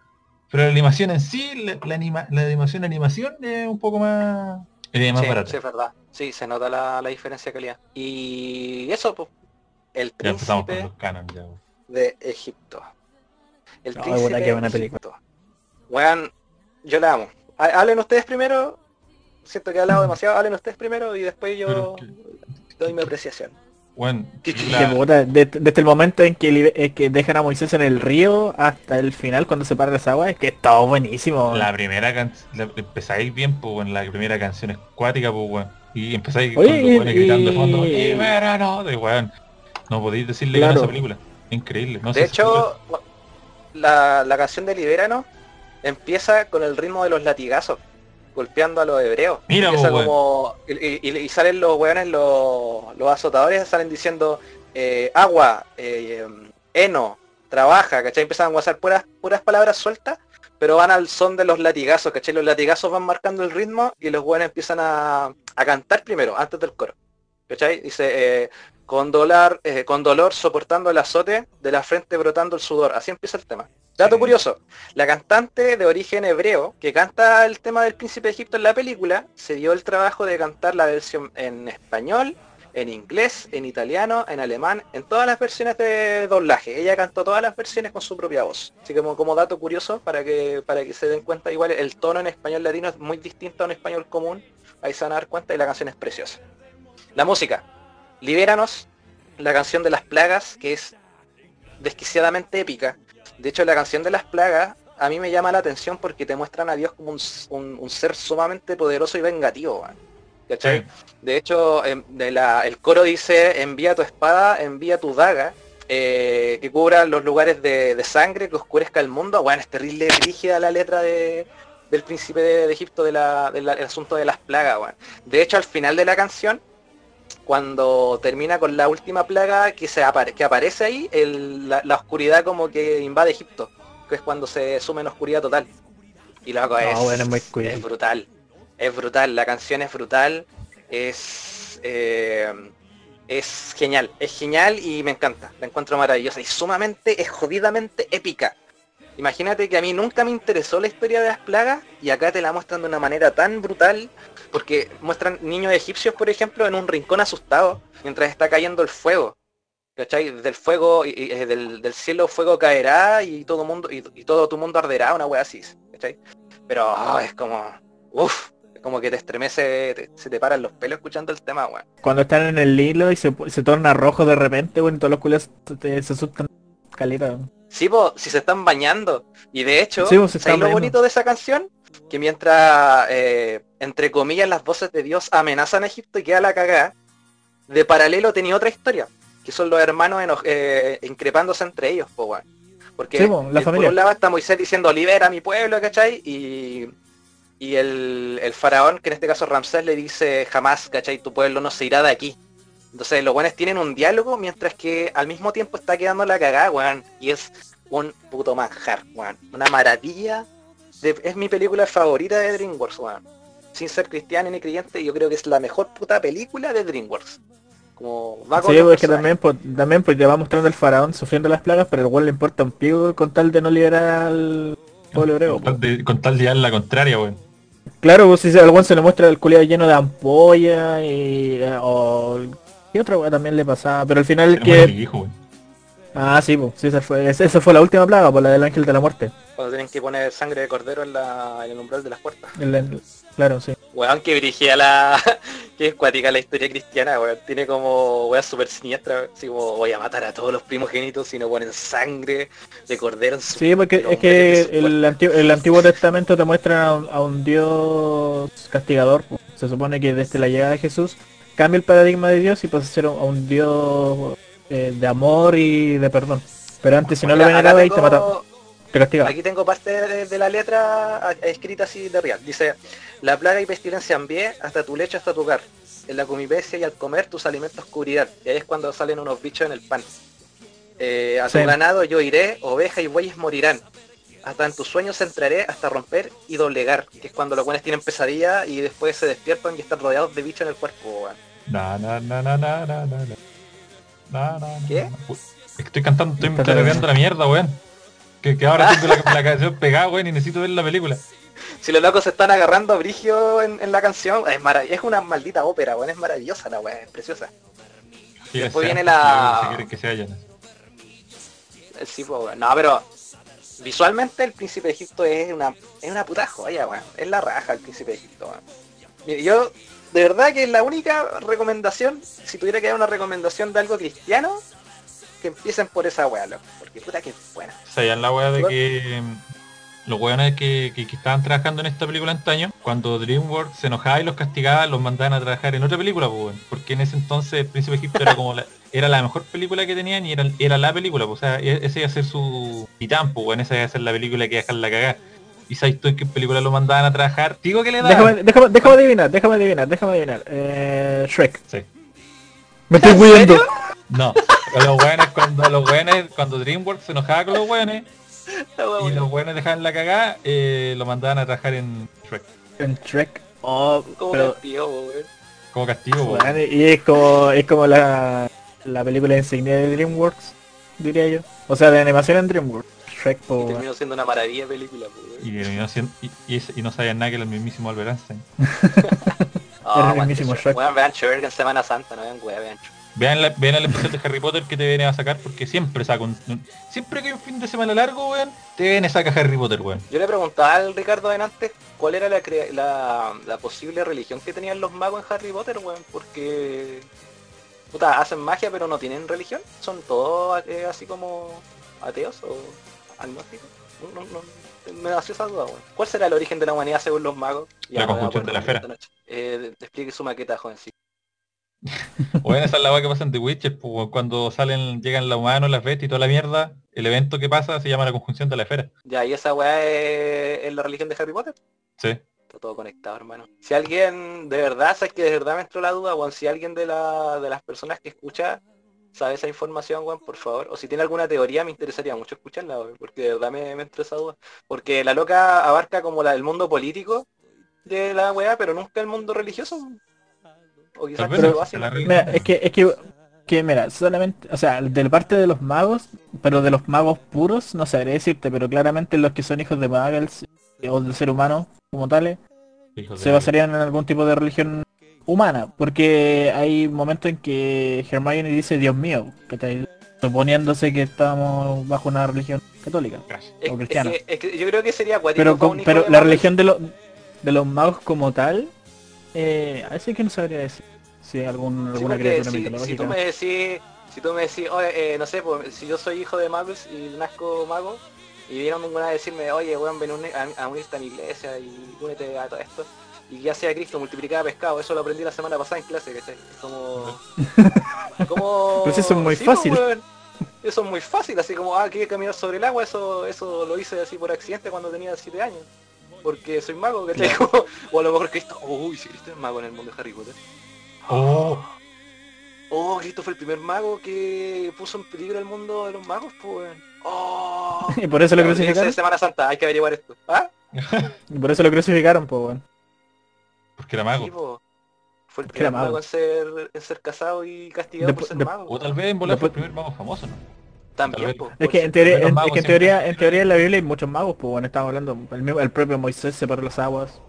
S1: pero la animación en sí, la, la anima- la animación animación es un poco más, eh, más
S2: sí,
S1: barata.
S2: sí, es verdad. Sí, se nota la, la diferencia de calidad. Y eso, pues, el
S1: Ya empezamos con
S2: príncipe
S1: los canon ya. weón.
S2: de Egipto. El
S3: No,
S2: príncipe de. Egipto. Weón, yo la amo. Ha- Hablen ustedes primero. Siento que he hablado demasiado. Hablen ustedes primero y después yo doy mi apreciación.
S1: Bueno,
S2: ¿Qué-
S3: Que
S1: la-
S3: puta, de- desde el momento en que, eh, que dejan a Moisés en el río hasta el final cuando se para las aguas, es que está buenísimo.
S1: La primera canción, empezáis bien, pues bueno, la primera canción es cuática, pues weón. Y empezáis
S3: Oye,
S1: con los
S3: y-
S1: weones gritando de fondo,
S3: y-
S1: "Y verano", de weón. No podéis decirle que no a
S3: Claro.
S1: esa película. Increíble. No
S2: De hecho, la, la canción de Libérano empieza con el ritmo de los latigazos, golpeando a los hebreos.
S1: Mira, po, weón.
S2: como. Y, y- y salen los weones, los, los azotadores, salen diciendo eh, agua, eh, heno, trabaja, ¿cachai? Empiezan a guasar puras, puras palabras sueltas, pero van al son de los latigazos, ¿cachai? Los latigazos van marcando el ritmo y los weones empiezan a, a cantar primero, antes del coro. ¿Cachai? Dice, eh, con, dolor, eh, con dolor soportando el azote, de la frente brotando el sudor. Así empieza el tema. Dato curioso, la cantante de origen hebreo que canta el tema del príncipe de Egipto en la película, se dio el trabajo de cantar la versión en español, en inglés, en italiano, en alemán, en todas las versiones de doblaje. Ella cantó todas las versiones con su propia voz. Así que como, como dato curioso, para que, para que se den cuenta, igual el tono en español latino es muy distinto a un español común. Ahí se van a dar cuenta y la canción es preciosa. La música. Libéranos, la canción de las plagas, que es desquiciadamente épica. De hecho, la canción de las plagas a mí me llama la atención porque te muestran a Dios como un, un- un ser sumamente poderoso y vengativo. ¿Cachai?
S1: Sí.
S2: De hecho, em, de la- el coro dice, envía tu espada, envía tu daga, eh, que cubra los lugares de, de sangre, que oscurezca el mundo. Bueno, es terrible, rígida la letra de, del príncipe de, de Egipto del asunto de las plagas. weón. De hecho, al final de la canción, cuando termina con la última plaga que, se apare- que aparece ahí, el- la, la oscuridad como que invade Egipto, que es cuando se sume en oscuridad total. Y es,
S3: No, bueno, es muy cool.
S2: es brutal. Es brutal, la canción es brutal, es eh, es genial, es genial y me encanta, la encuentro maravillosa y sumamente, es jodidamente épica. Imagínate que a mí nunca me interesó la historia de las plagas y acá te la muestran de una manera tan brutal porque muestran niños egipcios, por ejemplo, en un rincón asustado mientras está cayendo el fuego. ¿Cachai? Del fuego, y, eh, del, del cielo fuego caerá y todo mundo, y, todo tu mundo arderá, una wea así, ¿cachai? Pero ah, es como, uff, como que te estremece, se te paran los pelos escuchando el tema, weón.
S3: Cuando están en el hilo y se, se torna rojo de repente, bueno, todos los culos se asustan. Caleta.
S2: Sí, po, si se están bañando. Y de hecho,
S3: Sí,
S2: ¿sabes lo
S3: bañando.
S2: bonito de esa canción? Que mientras, eh, entre comillas, las voces de Dios amenazan a Egipto y queda la cagada, de paralelo tenía otra historia, que son los hermanos eh, increpándose entre ellos, po, weón. Porque
S3: Sí, po, la
S2: eh, por un lado está Moisés diciendo libera a mi pueblo, ¿cachai? Y, y el, el faraón, que en este caso Ramsés, le dice jamás, ¿cachai? Tu pueblo no se irá de aquí. Entonces los buenos tienen un diálogo mientras que al mismo tiempo está quedando la cagada, weón. Y es un puto manjar, weón. Una maravilla. de- es mi película favorita de DreamWorks, weón. Sin ser cristiano ni creyente, yo creo que es la mejor puta película de DreamWorks. Como va con
S3: Sí,
S2: los
S3: pues que
S2: personajes.
S3: también, pues, también pues te va mostrando el faraón sufriendo las plagas, pero el weón le importa un pico con tal de no liberar al pueblo hebreo.
S1: Con tal de, con tal de dar la contraria, weón.
S3: Claro, pues si se- al se le muestra el culiado lleno de ampolla y... o... ¿Qué otra weá también le pasaba? Pero al final que...
S1: hijo.
S3: Ah, sí, pues, sí, esa fue, esa fue la última plaga, por la del ángel de la muerte.
S2: Cuando tienen que poner sangre de cordero en, la, en el umbral de las puertas.
S3: El- el- claro, sí.
S2: Weón, que dirigía la... que es cuática la historia cristiana, weón. Tiene como weón súper siniestra. Así como voy a matar a todos los primogénitos si no ponen sangre de cordero en su...
S3: Sí, porque es que el, antiguo, el Antiguo Testamento te muestra a un, a un Dios castigador. pues. Se supone que desde la llegada de Jesús cambia el paradigma de Dios y pasa a ser un, Dios eh, de amor y de perdón. Pero antes si no lo
S2: Mira, acá
S3: veneraba y te mataba, te castigaba.
S2: Aquí tengo parte de, de la letra escrita así de real. Dice, la plaga y pestilencia envié hasta tu lecho, hasta tu hogar. En la convivencia y al comer tus alimentos cubrirán. Y ahí es cuando salen unos bichos en el pan. Eh, a tu
S3: Sí.
S2: ganado yo iré, oveja y bueyes morirán. Hasta en tus sueños entraré hasta romper y doblegar. Que es cuando los buenos tienen pesadilla y después se despiertan y están rodeados de bichos en el cuerpo. weón.
S1: Na, na, na, na, na, na, na, na. Na,
S2: ¿Qué?
S1: Estoy cantando, estoy tarareando la mierda, weón. Que, que ahora tengo la, la canción pegada, weón, y necesito ver la película.
S2: Si los locos se están agarrando a Brigio en, en la canción, es, marav- es una maldita ópera, weón. Es maravillosa la weá, es preciosa.
S1: Sí,
S2: Después
S1: sean,
S2: viene la-
S1: Si que se vayan.
S2: Sí, pues, weón. No, pero visualmente el príncipe de Egipto es una, es una puta joya, weón. Es la raja el príncipe de Egipto, weón. Mire, yo, de verdad que la única recomendación, si tuviera que dar una recomendación de algo cristiano, que empiecen por esa weá, loco. Porque puta que es buena.
S1: ¿Sabían la weá de que mm, los weones que, que- que estaban trabajando en esta película antaño, cuando DreamWorks se enojaba y los castigaba, los mandaban a trabajar en otra película, pues, porque en ese entonces el Príncipe Egipto era como la, era la mejor película que tenían y era, era la película, pues, o sea, e- ese iba a ser su titán, pues, esa iba a ser la película que iba a dejar la cagada. ¿Y sabes tú en qué película lo mandaban a trabajar? Digo que le daban.
S3: Déjame, déjame, déjame adivinar, déjame adivinar, déjame adivinar. Eh, Shrek.
S1: Sí.
S3: Me estoy
S2: ¿En
S3: cuidando.
S1: No, los weones cuando los weones, cuando DreamWorks se enojaba con los weones y los weones dejaban la cagada, eh, lo mandaban a trabajar en Shrek.
S3: En Shrek. Oh,
S2: Como
S3: pero,
S2: castigo, weón.
S1: Como castigo, weón.
S3: y es como, es como la, la película insignia de DreamWorks, diría yo. O sea, de animación en DreamWorks. Shrek,
S2: Y
S3: po,
S2: terminó siendo una maravilla de película, pues, weón.
S1: Y, terminó siendo- y, y y no sabían nada que era el mismísimo Albert Einstein.
S3: Era el mismísimo
S2: Shrek. Weón, vean Shrek en Semana Santa, no vean weá, vean Shrek.
S1: Vean, la, vean el especial de Harry Potter que te viene a sacar porque siempre saca un, un- Siempre que hay un fin de semana largo, weón, te viene a sacar Harry Potter, weón.
S2: Yo le preguntaba al Ricardo adelante cuál era la, crea- la, la posible religión que tenían los magos en Harry Potter, weón, porque puta, hacen magia pero no tienen religión, son todos eh, así como ateos o agnósticos. No, no, no, me nació esa duda, weón. ¿Cuál será el origen de la humanidad según los magos?
S1: La
S2: me voy a
S1: conjunción de la esfera.
S2: Eh, explique su maqueta, jovencito.
S1: Weón, esa es la weá que pasa en The Witcher, pues, cuando salen, llegan los humanos, las bestias y toda la mierda, el evento que pasa se llama la conjunción de la esfera.
S2: Ya, ¿y esa weá es, es la religión de Harry Potter?
S1: Sí.
S2: Está todo conectado, hermano. Si alguien de verdad, sabes que de verdad me entró la duda, Juan, si alguien de, la, de las personas que escucha sabe esa información, Juan, por favor. O si tiene alguna teoría, me interesaría mucho escucharla, weón, porque de verdad me, me entró esa duda. Porque la loca abarca como la, el mundo político de la weá, pero nunca el mundo religioso. O quizás
S1: vez
S2: lo
S1: no,
S2: hace,
S1: la
S2: ¿no?
S1: religión.
S3: Mira, es que, es que, que mira, solamente, o sea, de la parte de los magos, pero de los magos puros, no sabría decirte, pero claramente los que son hijos de Muggles o del ser humano como tales, se basarían en algún tipo de religión humana, porque hay momentos en que Hermione dice Dios mío, que está suponiéndose que estamos bajo una religión católica.
S2: Es,
S3: o
S2: es
S3: cristiana.
S2: que, es que yo creo que sería acuático
S3: Pero, con- pero la religión de los de los magos como tal, eh, así que no sabría decir si hay algún,
S2: Sí,
S3: alguna criatura
S2: si, si
S3: mitológica.
S2: tú me decís, si tú me decís, oye, eh, no sé, pues, si yo soy hijo de magos y nazco mago, y vieron una a decirme, oye, weón, ven a, a unirte a mi iglesia y únete a todo esto, y ya sea Cristo multiplicaba pescado, eso lo aprendí la semana pasada en clase, ¿cachai? Es como... como...
S3: Pues eso es muy
S2: Sí, pues,
S3: fácil.
S2: weón. Eso es muy fácil, así como, ah, que caminar sobre el agua, eso eso lo hice así por accidente cuando tenía 7 años. Porque soy mago, ¿cachai? Como- o a lo mejor Cristo, uy, si Cristo es mago en el mundo de Harry Potter.
S1: Oh,
S2: Oh, Cristo fue el primer mago que puso en peligro el mundo de los magos, pues. weón. Oh.
S3: Y por eso lo crucificaron.
S2: de Semana Santa, hay que averiguar esto. ¿Ah?
S3: Y por eso lo crucificaron, pues bueno.
S1: Porque era mago.
S2: Sí, po. Fue el
S3: Porque
S2: primer mago en ser, en ser casado y castigado por ser
S3: de-
S2: mago.
S1: O tal vez en volar fue el primer mago famoso, ¿no?
S2: También, po,
S3: Es que en teoría, en,
S1: magos
S3: es que en
S1: siempre-
S3: teoría, en teoría en la Biblia hay muchos magos, pues bueno, estamos hablando, el, mismo- el propio Moisés separó las aguas.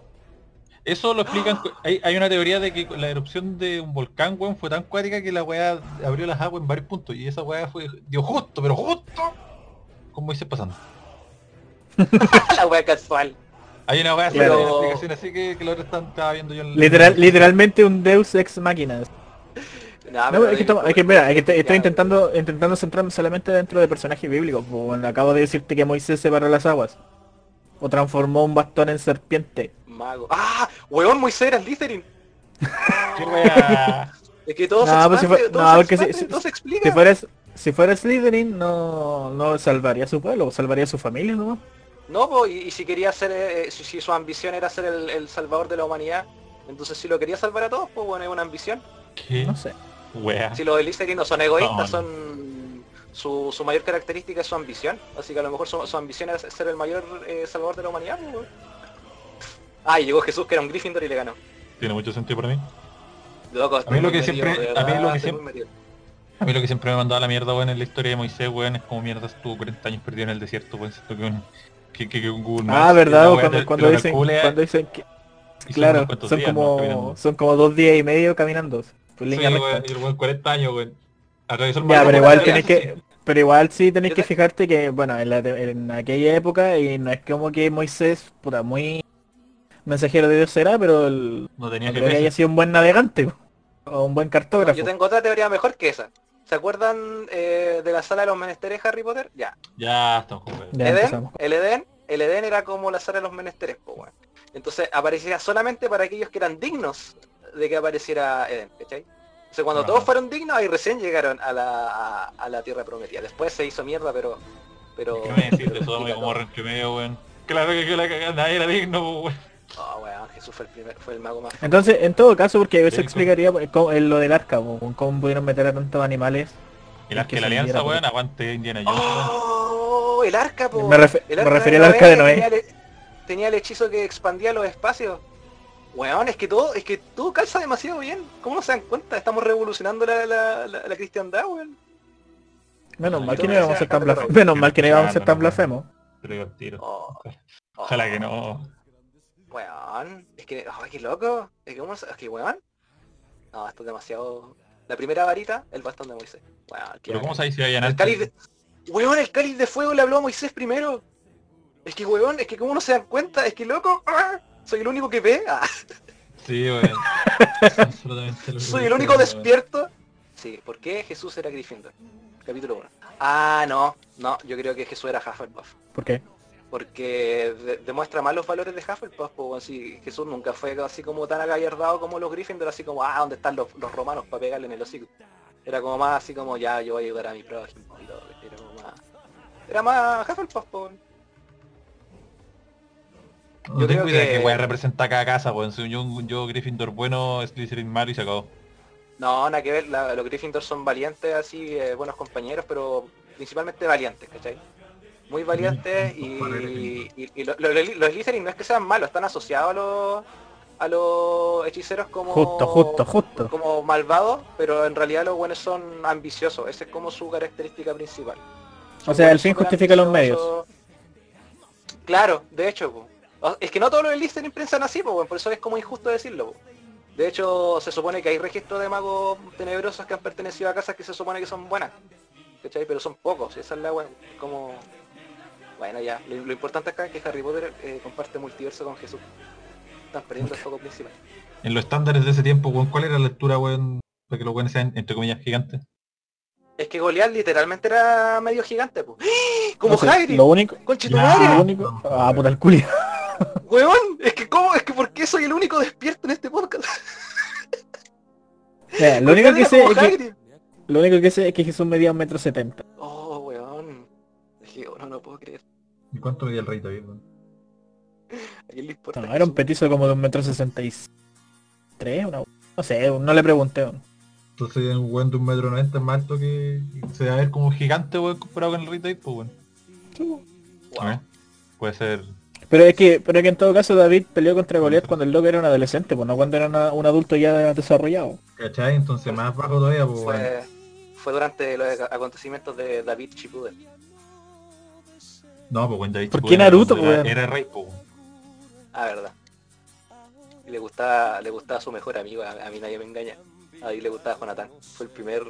S1: Eso lo explican, hay, hay una teoría de que la erupción de un volcán, weón, fue tan cuática que la weá abrió las aguas en varios puntos y esa weá fue, dio justo, pero justo, con Moisés pasando.
S2: la wea casual.
S1: Hay una weá una explicación así que, están- estaba viendo yo en
S3: Literal, literalmente un Deus ex máquina.
S2: Nah,
S3: No,
S2: pero
S3: es que, es que mira, es que te-
S2: ya,
S3: estoy intentando intentando centrarme solamente dentro de personajes bíblicos. Pues, bueno, acabo de decirte que Moisés separó las aguas. O transformó un bastón en serpiente.
S2: Mago. ¡Ah! Weón, Moisés era Slytherin. Es que todo se
S3: No, pues si
S2: expande,
S3: fue-
S2: todo
S3: no,
S2: se
S3: porque si-
S2: expande,
S3: si-
S2: todo se explica.
S3: Si Slytherin no, no salvaría a su pueblo, salvaría a su familia ¿no?
S2: No, po, y, y si quería ser, eh, si, si su ambición era ser el, el salvador de la humanidad, entonces si lo quería salvar a todos, pues bueno, es una ambición.
S1: ¿Qué?
S3: No sé.
S1: Wea.
S2: Si los Elixir no son egoístas, son su, su mayor característica es su ambición. Así que a lo mejor su, su ambición era ser el mayor eh, salvador de la humanidad. pues, weón. Ah, y llegó Jesús que era un Gryffindor y le ganó.
S1: Tiene mucho sentido para mí.
S2: Loco,
S1: A mí lo que siempre-
S2: metido,
S1: a mí lo
S2: verdad,
S1: que
S2: estoy
S1: siempre-
S2: muy metido.
S1: A mí lo que siempre me mandaba la mierda, weón, en la historia de Moisés, weón, es como mierda estuvo 40 años perdido en el desierto, weón. Siento que un... Que, que, que un Google
S3: Ah,
S1: Maps,
S3: verdad, o
S1: weá
S3: cuando,
S1: te-
S3: cuando
S1: te lo
S3: dicen,
S1: calcula
S3: cuando dicen que,
S1: son
S3: claro, son como, son como dos días y medio caminando, por
S1: Sí,
S3: línea recta.
S1: weón, y el weón 40 años, weón. Atravesó el
S3: Ya, pero igual tenés
S1: sí.
S3: que, pero igual sí tenés que
S2: te-
S3: fijarte que, bueno, en, la, en aquella época, y no es como que Moisés, puta, muy mensajero de Dios será, pero el,
S1: No tenía
S3: creo que haya sido un buen navegante, o un buen cartógrafo.
S2: Yo tengo otra teoría mejor que esa. ¿Se acuerdan eh, de la sala de los menesteres Harry Potter? Ya.
S1: Ya, estamos con.
S3: Ya
S2: Edén, el Edén, el Edén era como la sala de los menesteres, pues weón. Entonces aparecía solamente para aquellos que eran dignos de que apareciera Edén, ¿cachai? Entonces cuando
S1: Ajá.
S2: todos fueron dignos, ahí recién llegaron a la, a, a la tierra prometida. Después se hizo mierda, pero... pero
S1: ¿Qué me decís de todo como medio, weón? Claro que, que la cagada nadie era digno, weón.
S2: Oh, weón, Jesús fue el primer, fue el mago más...
S3: Entonces, en todo caso, porque eso
S1: Sí,
S3: explicaría cómo- en lo del arca, po, cómo pudieron meter a tantos animales.
S1: El
S3: Es
S1: arca
S3: que
S1: de la alianza, weón, aguante Indiana Jones. weón.
S2: ¡Oh! El arca, po.
S3: Me, refe-
S2: El
S3: me
S2: arca
S3: refería al arca de Noé.
S2: Tenía el, tenía el hechizo que expandía los espacios. Weón, es que todo, es que todo calza demasiado bien. ¿Cómo no se dan cuenta? Estamos revolucionando la, la, la, la cristiandad, weón.
S3: Menos mal que no íbamos a ser tan blasfemos. Menos mal que no íbamos a ser tan blasfemos.
S2: Oh, oh,
S1: Ojalá que no.
S2: Weón, es que, ay, qué loco. Es que, ¿cómo se- es que, weón. No, esto es demasiado... La primera varita, el bastón de Moisés. Weón,
S1: Pero ¿cómo sabéis si vayan
S2: Weón, el cáliz de fuego le habló a Moisés primero. Es que, weón, es que como no se dan cuenta, es que loco. ¡ah! Soy el único que ve. ah,
S1: Sí, weón. Absolutamente
S2: Soy el único despierto. Sí, ¿por qué Jesús era Gryffindor? Capítulo 1. Ah, no, no, yo creo que Jesús era Hufflepuff.
S3: ¿Por qué?
S2: Porque de- demuestra más los valores de Hufflepuff, pues si Jesús nunca fue así como tan agallardado como los Gryffindor, así como, ah, ¿dónde están los, los romanos para pegarle en el hocico? Era como más así como, ya, yo voy a ayudar a mi prójimo y todo. Era más Hufflepuff, pues.
S1: No
S2: Yo
S1: tengo idea
S2: que-
S1: que weón representa cada casa, weón. Soy yo, yo Gryffindor bueno, Slytherin malo y se acabó.
S2: No, nada que ver, la- los Gryffindor son valientes, así, eh, buenos compañeros, pero principalmente valientes, ¿cachai? Muy valientes y, y- y lo- lo- los Slytherin no es que sean malos, están asociados a los, a los hechiceros como...
S3: Justo, justo, justo.
S2: Como malvados, pero en realidad los buenos son ambiciosos, esa es como su característica principal.
S3: O sea, el fin justifica los
S2: ambiciosos. Claro, de hecho, po. Es que no todos los Slytherin piensan así, po, por eso es como injusto decirlo. po. De hecho, se supone que hay registros de magos tenebrosos que han pertenecido a casas que se supone que son buenas. ¿Cachai? Pero son pocos, esa es la wea. Como... Bueno, ya. Lo, lo importante acá es que Harry Potter eh, comparte multiverso con Jesús. Están perdiendo el foco principal.
S1: En los estándares de ese tiempo, weón, ¿cuál era la altura, weón? Para que los weones sean, entre comillas, gigantes.
S2: Es que Goliath literalmente era medio gigante, pues. Como
S3: No sé,
S2: Hagrid.
S3: Lo único,
S2: Conchetumare.
S3: lo único. Ah, puta el culia.
S2: Weón, es que cómo, es que por qué soy el único despierto en este podcast.
S3: Lo único que sé es que, lo único que sé es que Jesús medía un metro setenta.
S2: Oh, weón. Es que no, no puedo creer.
S1: ¿Y cuánto medía el rey David, weón?
S2: ¿A quién le importa?
S3: No, era un petizo como de un metro sesenta y tres, una... No sé, no le pregunté. weón.
S1: Entonces un weón de un metro noventa es más alto que se va a ver como un gigante, weón, comparado con el rey David, pues weón.
S2: Wow.
S1: ¿Eh? Puede ser.
S3: Pero es que, pero es que en todo caso David peleó contra Goliath cuando el loco era un adolescente, pues no cuando era una- un adulto ya desarrollado.
S1: ¿Cachai? Entonces más bajo todavía, pues weón.
S2: Fue, fue durante los acontecimientos de David Shippuden.
S1: No, pues weón, David
S3: ¿Por qué
S1: era-
S3: Naruto,
S1: era,
S3: weón?
S1: era rey, pues weón.
S2: Ah, verdad. Y le gustaba, le gustaba a su mejor amigo, a, a mí nadie me engaña. A David le gustaba Jonathan. Fue el primer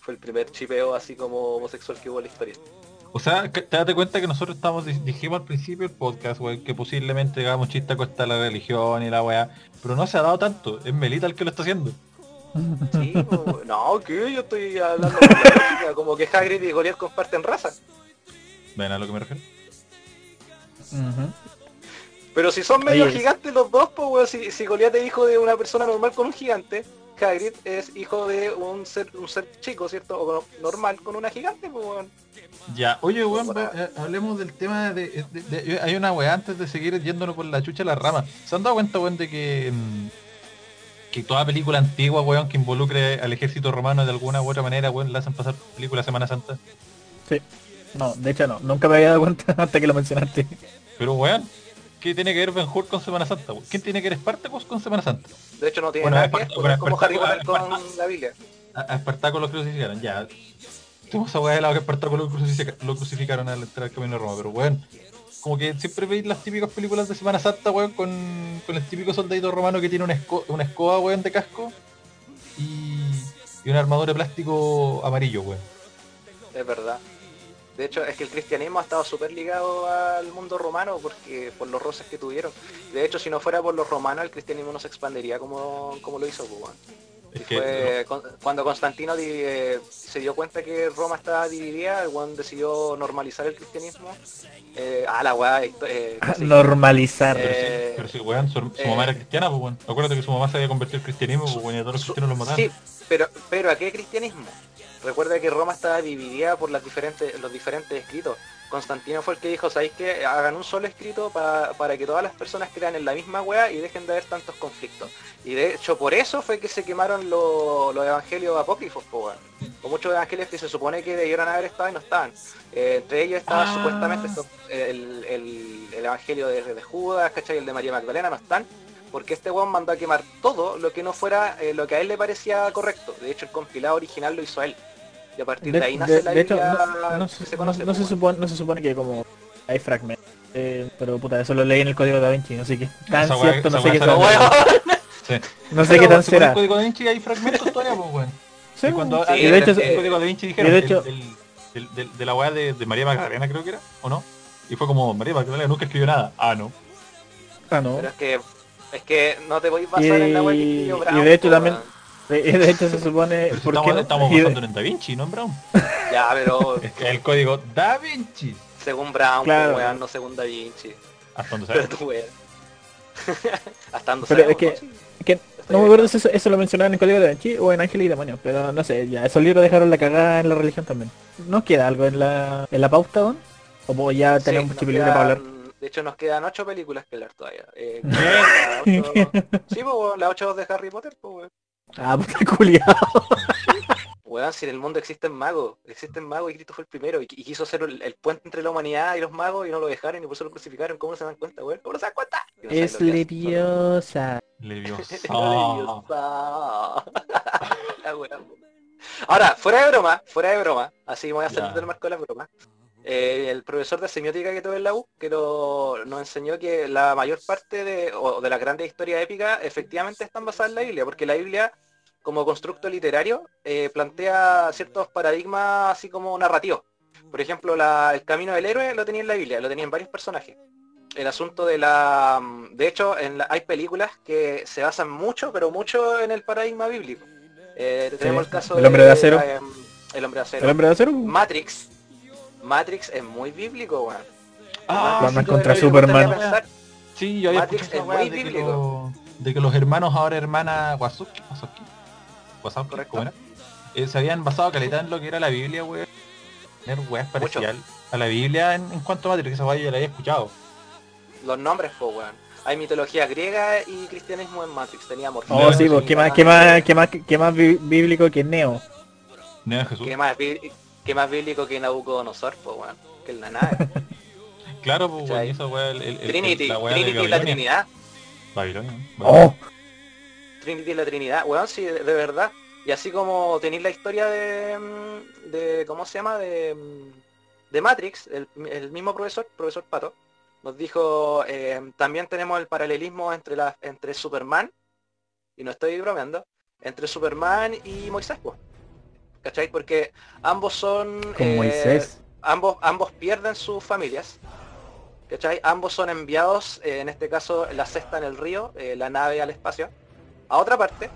S2: fue el primer chipeo así como homosexual que hubo en la historia.
S1: O sea, que- te date cuenta que nosotros estamos, di- dijimos al principio del podcast, weón, que posiblemente hagamos chiste a de la religión y la weá, pero no se ha dado tanto, es Melita el que lo está haciendo.
S2: Sí, no, que yo estoy hablando con la como que Hagrid y Goliath comparten raza.
S1: ¿Ven a lo que me refiero?
S2: Pero si son medio
S3: Oye,
S2: gigantes los dos, pues weón, si, si Goliath es hijo de una persona normal con un gigante, que Hagrid es hijo de un ser, un ser chico, ¿cierto? O normal con una gigante, pues weón.
S1: Ya, oye, weón, eh, hablemos del tema de, Hay una weá antes de seguir yéndonos por la chucha la rama. ¿Se han dado cuenta, weón, de que... Mm, que toda película antigua, weón, que involucre al ejército romano de alguna u otra manera, weón, la hacen pasar película Semana Santa?
S3: Sí. No, de hecho no, nunca me había dado cuenta hasta que lo mencionaste.
S1: Pero weón, ¿qué tiene que ver Ben Hur con Semana Santa? ¿Quién tiene que ver Spartacus con Semana Santa?
S2: De hecho no tiene nada que ver, es como Harry Potter con la Biblia.
S1: A, Espartaco lo crucificaron, ya. Tengo esa weá de lado que Espartaco lo, lo crucificaron al entrar al camino de Roma, pero weón, como que siempre veis las típicas películas de Semana Santa, weón, con, con el típico soldadito romano que tiene una, una escoba, weón, de casco y, y una armadura de plástico amarillo, weón.
S2: Es verdad. De hecho, es que el cristianismo ha estado súper ligado al mundo romano porque por los roces que tuvieron. De hecho, si no fuera por los romanos, el cristianismo no se expandería como, como lo hizo Cuba. fue cuando Constantino eh, se dio cuenta que Roma estaba dividida, el Juan decidió normalizar el cristianismo. Eh, ah, la weá.
S3: Eh, normalizar.
S1: pero si, weón, su, mamá era cristiana, pues. Acuérdate que su mamá se había convertido al cristianismo, pues y a todos los cristianos los mataron. Sí,
S2: pero, pero ¿a qué cristianismo? Recuerda que Roma estaba dividida por las diferentes, los diferentes escritos. Constantino fue el que dijo, ¿sabéis que hagan un solo escrito para, que todas las personas crean en la misma wea y dejen de haber tantos conflictos? Y de hecho por eso fue que se quemaron los evangelios apócrifos, o muchos evangelios que se supone que debieron haber estado y no estaban. Eh, entre ellos estaba ah. supuestamente el, evangelio de, de Judas, ¿cachai? El de María Magdalena no están porque este weón mandó a quemar todo lo que no fuera eh, lo que a él le parecía correcto. De hecho, el compilado original lo hizo él. Y a partir de, ahí nace la de hecho,
S3: no, se, conoce, no, se supone, no se supone que como hay fragmentos. Eh, pero puta, eso lo leí en el código de Da Vinci, así que tan cierto, no sé qué tan No sé qué tan será. En el
S1: código de Da Vinci hay fragmentos todavía, pues bueno. Sí, y cuando sí, de hecho, el código de Da Vinci dijeron de, hecho, de, la weá de, de, María Magdalena creo que era, ¿o no? Y fue como, María Magdalena nunca escribió nada. Ah, no.
S3: Ah, no.
S2: Pero es que, es que no te voy a pasar en la web que escribió
S3: Brown. Y de hecho también... De hecho se supone...
S1: ¿por estamos, estamos basando en Da Vinci, no en Brown.
S2: Ya, pero...
S1: es que el código Da Vinci.
S2: Según Brown, claro. pues, weón, no según Da Vinci.
S1: Hasta donde sabemos.
S2: Pero tú, Hasta donde
S3: pero es que, es que no me acuerdo si eso, eso lo mencionaban en el Código de Da Vinci o en Ángel y Demonio, pero no sé, ya esos libros dejaron la cagada en la religión también. ¿No queda algo en la, en la pauta, don? ¿O ya tenemos mucho quedan... para hablar?
S2: De hecho, nos quedan ocho películas que hablar todavía. Eh, Sí, pues, las ocho de Harry Potter, pues,
S3: Ah, puta culiado.
S2: Weón, si en el mundo existen magos, existen magos y Cristo fue el primero y, quiso ser el, puente entre la humanidad y los magos y no lo dejaron y por eso lo crucificaron. ¿Cómo se dan cuenta, weón? ¿Cómo se dan cuenta?
S3: es leviosa.
S1: Leviosa.
S2: Ahora, fuera de broma, fuera de broma, así me voy a salir del marco de la broma. Eh, el profesor de semiótica que tuve en la U, que nos enseñó que la mayor parte de, de las grandes historias épicas efectivamente están basadas en la Biblia, porque la Biblia, como constructo literario, eh, plantea ciertos paradigmas así como narrativos. Por ejemplo, el camino del héroe lo tenía en la Biblia, lo tenía en varios personajes. El asunto de la... De hecho, hay películas que se basan mucho, pero mucho en el paradigma bíblico. Eh, tenemos el caso
S3: el hombre de acero.
S2: el hombre de acero.
S3: El hombre de acero.
S2: Matrix, Matrix es muy bíblico, weón.
S3: Ah, contra Superman.
S1: sí, yo había Matrix es muy de bíblico. Que de que los hermanos ahora hermanas Wazowski, Wazowski, Wazowski ¿cómo era? Eh, se habían basado calidad en lo que era la Biblia, weón. Tener weas parecidas a la Biblia en, cuanto a Matrix, esa yo la había escuchado.
S2: Los nombres, pues, weón. Hay mitología griega y cristianismo en Matrix, teníamos.
S3: Oh, sí, pues, ¿qué más, qué más, qué más, qué más bíblico que Neo?
S1: Neo Jesús.
S2: ¿Qué más, Qué más bíblico que Nabucodonosor, pues, weón. Que el nave.
S1: claro, pues, weón, eso, weón. El,
S2: el, Trinity, la Trinity y la Trinidad.
S1: Babilonia.
S3: Oh.
S2: Trinity y la Trinidad, weón, sí, de, verdad. Y así como tenéis la historia de, mm, de ¿cómo se llama? De, mm, de Matrix, el, el mismo profesor, profesor Pato, nos dijo, eh, también tenemos el paralelismo entre, la, entre Superman, y no estoy bromeando, entre Superman y Moisés, pues. ¿Cachai? Porque ambos son...
S3: Eh,
S2: ambos, ambos pierden sus familias, ¿cachai? Ambos son enviados, eh, en este caso la cesta en el río, eh, la nave al espacio, a otra parte,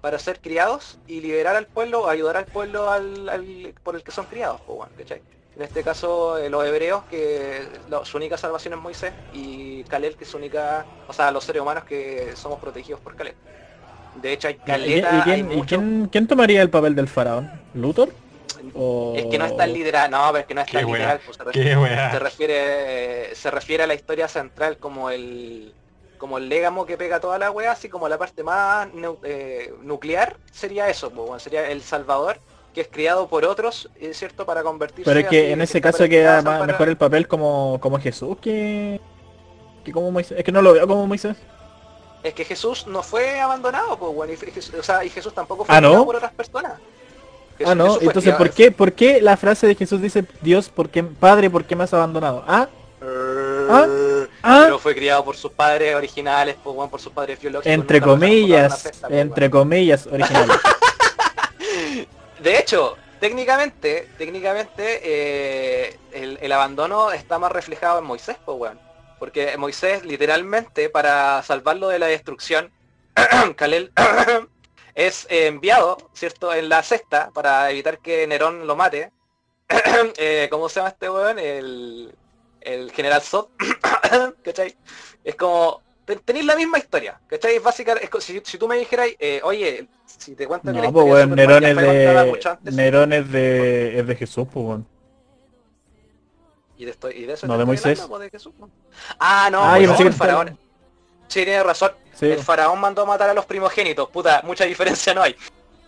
S2: para ser criados y liberar al pueblo, ayudar al pueblo al, por el que son criados, ¿cachai? En este caso, los hebreos, que su única salvación es Moisés, y Kalel, que es su única, o sea, los seres humanos que somos protegidos por Kalel. De hecho hay
S3: ¿Y,
S2: caleta,
S3: y
S2: hay
S3: quién, y
S2: mucho-
S3: quién- quién tomaría el papel del faraón? ¿Luthor? O...
S2: Es que no es tan literal, no, pero es que no es tan literal, pues, se, refiere, se refiere se refiere a la historia central como el como el légamo que pega toda la wea, así como la parte más eh, nuclear sería eso, pues, bueno, sería el Salvador, que es criado por otros, es cierto, para convertirse
S3: Pero es que
S2: así,
S3: en ese caso queda más- mejor el papel como, como Jesús que, que como Moisés. Es que no lo veo como Moisés.
S2: Es que Jesús no fue abandonado, pues bueno, y, o sea, y Jesús tampoco fue
S3: ¿Ah, no?
S2: criado por otras personas. Jesús-
S3: ah, no.
S2: Jesús
S3: Entonces, ¿por qué, ¿por qué la frase de Jesús dice, Dios, ¿por qué, Padre, ¿por qué me has abandonado? Ah, ¿Ah? ah,
S2: Pero fue criado por sus padres originales, pues bueno, por sus padres biológicos.
S3: entre comillas,
S2: cesta, pues,
S3: entre comillas, original.
S2: weón. De hecho, técnicamente, técnicamente, eh, el, el abandono está más reflejado en Moisés, pues weón. Porque Moisés, literalmente, para salvarlo de la destrucción, Kalel es eh, enviado, ¿cierto?, en la cesta para evitar que Nerón lo mate. Eh, ¿Cómo se llama este weón? El, el general Zod. ¿Cachai? Es como... ten- Tenéis la misma historia, ¿cachai? Es básica, es si, si tú me dijeras, eh, oye, si te cuento que la
S3: No, pues
S2: historia Superman
S3: Nerón es de. Nerón es de. es de Jesús, pues.
S2: Y de, esto- y de eso
S3: no, de Moisés.
S2: hablando, pues, de Jesús, pues. Ah, no,
S3: Ah,
S2: pues
S3: yo
S2: no,
S3: pensé que
S2: el faraón. Sí, tiene razón.
S3: Sí.
S2: El faraón mandó a matar a los primogénitos. Puta, mucha diferencia no hay.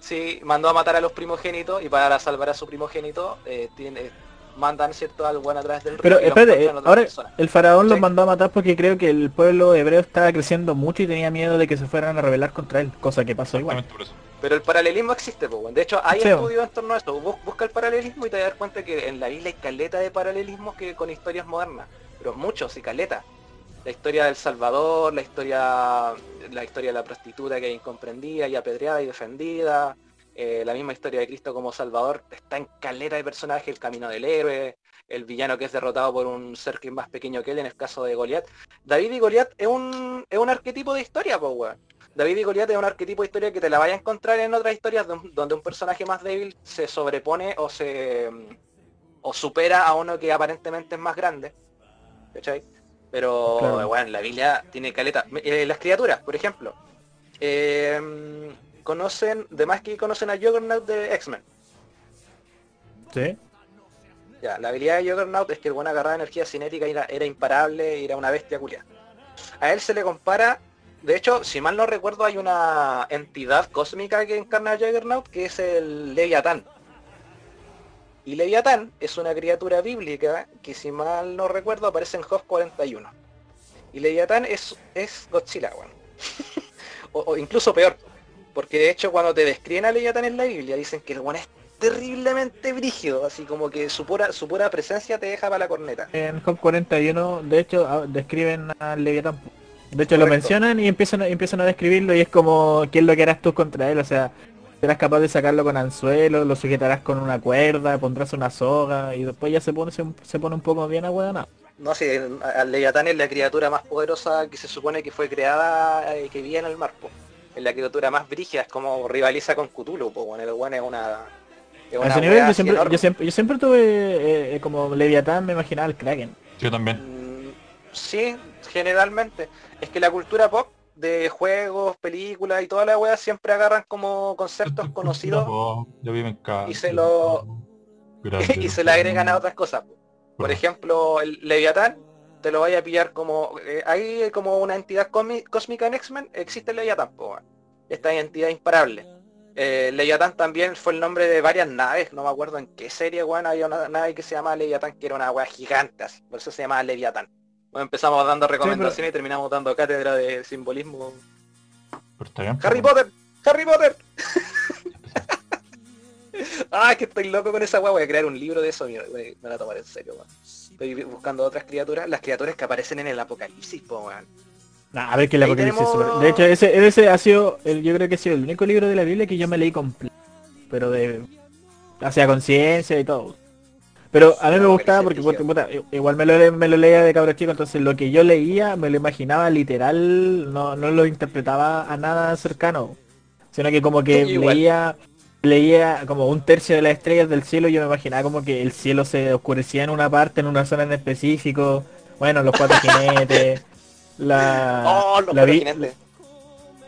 S2: Sí, mandó a matar a los primogénitos y para salvar a su primogénito eh, tiene, mandan cierto al buen atrás del río.
S3: Pero espérate, ahora
S2: personas.
S3: el faraón los mandó a matar porque creo que el pueblo hebreo estaba creciendo mucho y tenía miedo de que se fueran a rebelar contra él, cosa que pasó igual.
S1: Exactamente por eso.
S2: Pero el paralelismo existe, pues. De hecho, hay
S3: Sí,
S2: estudios en torno a esto. Bus- Busca el paralelismo y te das cuenta que en la Biblia hay caleta de paralelismos que con historias modernas. Pero muchos y caleta. La historia del Salvador, la historia la historia de la prostituta que es incomprendida y apedreada y defendida. eh, la misma historia de Cristo como Salvador está en caleta de personajes, el camino del héroe, el villano que es derrotado por un ser que es más pequeño que él, en el caso de Goliat. David y Goliat es un, es un arquetipo de historia, weón. David y Goliat es un arquetipo de historia que te la vaya a encontrar en otras historias don- donde un personaje más débil se sobrepone o se o supera a uno que aparentemente es más grande. ¿Cachai? Pero
S3: Claro.
S2: bueno, la Biblia tiene caleta. Eh, las criaturas, por ejemplo. eh, conocen, de más que conocen a Juggernaut de X-Men.
S3: Sí.
S2: Ya, la habilidad de Juggernaut es que el buen agarraba energía cinética era, era imparable y era una bestia culia. A él se le compara, de hecho, si mal no recuerdo, hay una entidad cósmica que encarna a Juggernaut que es el Leviatán. Y Leviatán es una criatura bíblica que si mal no recuerdo aparece en Job 41. Y Leviatán es, es Godzilla, weón. o, incluso peor. Porque de hecho cuando te describen a Leviatán en la Biblia dicen que el weón es terriblemente brígido, así como que su pura, su pura presencia te deja para la corneta.
S3: En Hop 41, de hecho, describen al Leviatán. De hecho, lo mencionan y empiezan a, empiezan a describirlo y es como, ¿qué es lo que harás tú contra él? O sea, serás capaz de sacarlo con anzuelo, lo sujetarás con una cuerda, pondrás una soga y después ya se pone, se, se pone un poco bien ahueonado.
S2: No sé, al Leviatán es la criatura más poderosa que se supone que fue creada y que vivía en el mar, po. Es la criatura más brígida, es como rivaliza con Cthulhu, po, bueno, el weón es una... Es
S3: A ese nivel siempre, yo siempre, yo siempre tuve eh, eh, como Leviatán, me imaginaba el Kraken.
S1: Yo también.
S2: Mm, Sí, generalmente. Es que la cultura pop de juegos, películas y toda la wea siempre agarran como conceptos conocidos y se lo-
S1: Grande,
S2: y se le agregan a otras cosas. po. Por
S1: Bueno,
S2: ejemplo, el Leviatán te lo vaya a pillar como... eh, hay como una entidad cósmi- cósmica en X-Men, existe el Leviatán, po, esta entidad imparable. Eh, Leviatán también fue el nombre de varias naves, no me acuerdo en qué serie, weón, había una nave que se llamaba Leviatán, que era una weá gigante, así, por eso se llamaba Leviatán. Bueno, empezamos dando recomendaciones y terminamos dando cátedra de simbolismo.
S1: pero está bien,
S2: ¡Harry Potter! ¡Harry Potter! ah, es que estoy loco con esa weá, voy a crear un libro de eso, mira, me, la voy a tomar en serio, weón. Estoy buscando otras criaturas, las criaturas que aparecen en el apocalipsis, po, weón.
S3: Nah, a ver que el
S2: Ahí
S3: apocalipsis
S2: tenemos-
S3: súper- De hecho, ese, ese ha sido, el, yo creo que ha sido el único libro de la Biblia que yo me leí completo. Pero de... Hacia conciencia y todo. Pero a mí
S2: Sí,
S3: me gustaba porque puta, igual me lo, le- me lo leía de cabro chico, entonces lo que yo leía me lo imaginaba literal, no, no lo interpretaba a nada cercano. Sino que como que
S2: Igual.
S3: leía leía como un tercio de las estrellas del cielo y yo me imaginaba como que el cielo se oscurecía en una parte, en una zona en específico. Bueno, los cuatro jinetes. La,
S2: ¡Oh, los
S3: la, vi-
S2: jinetes!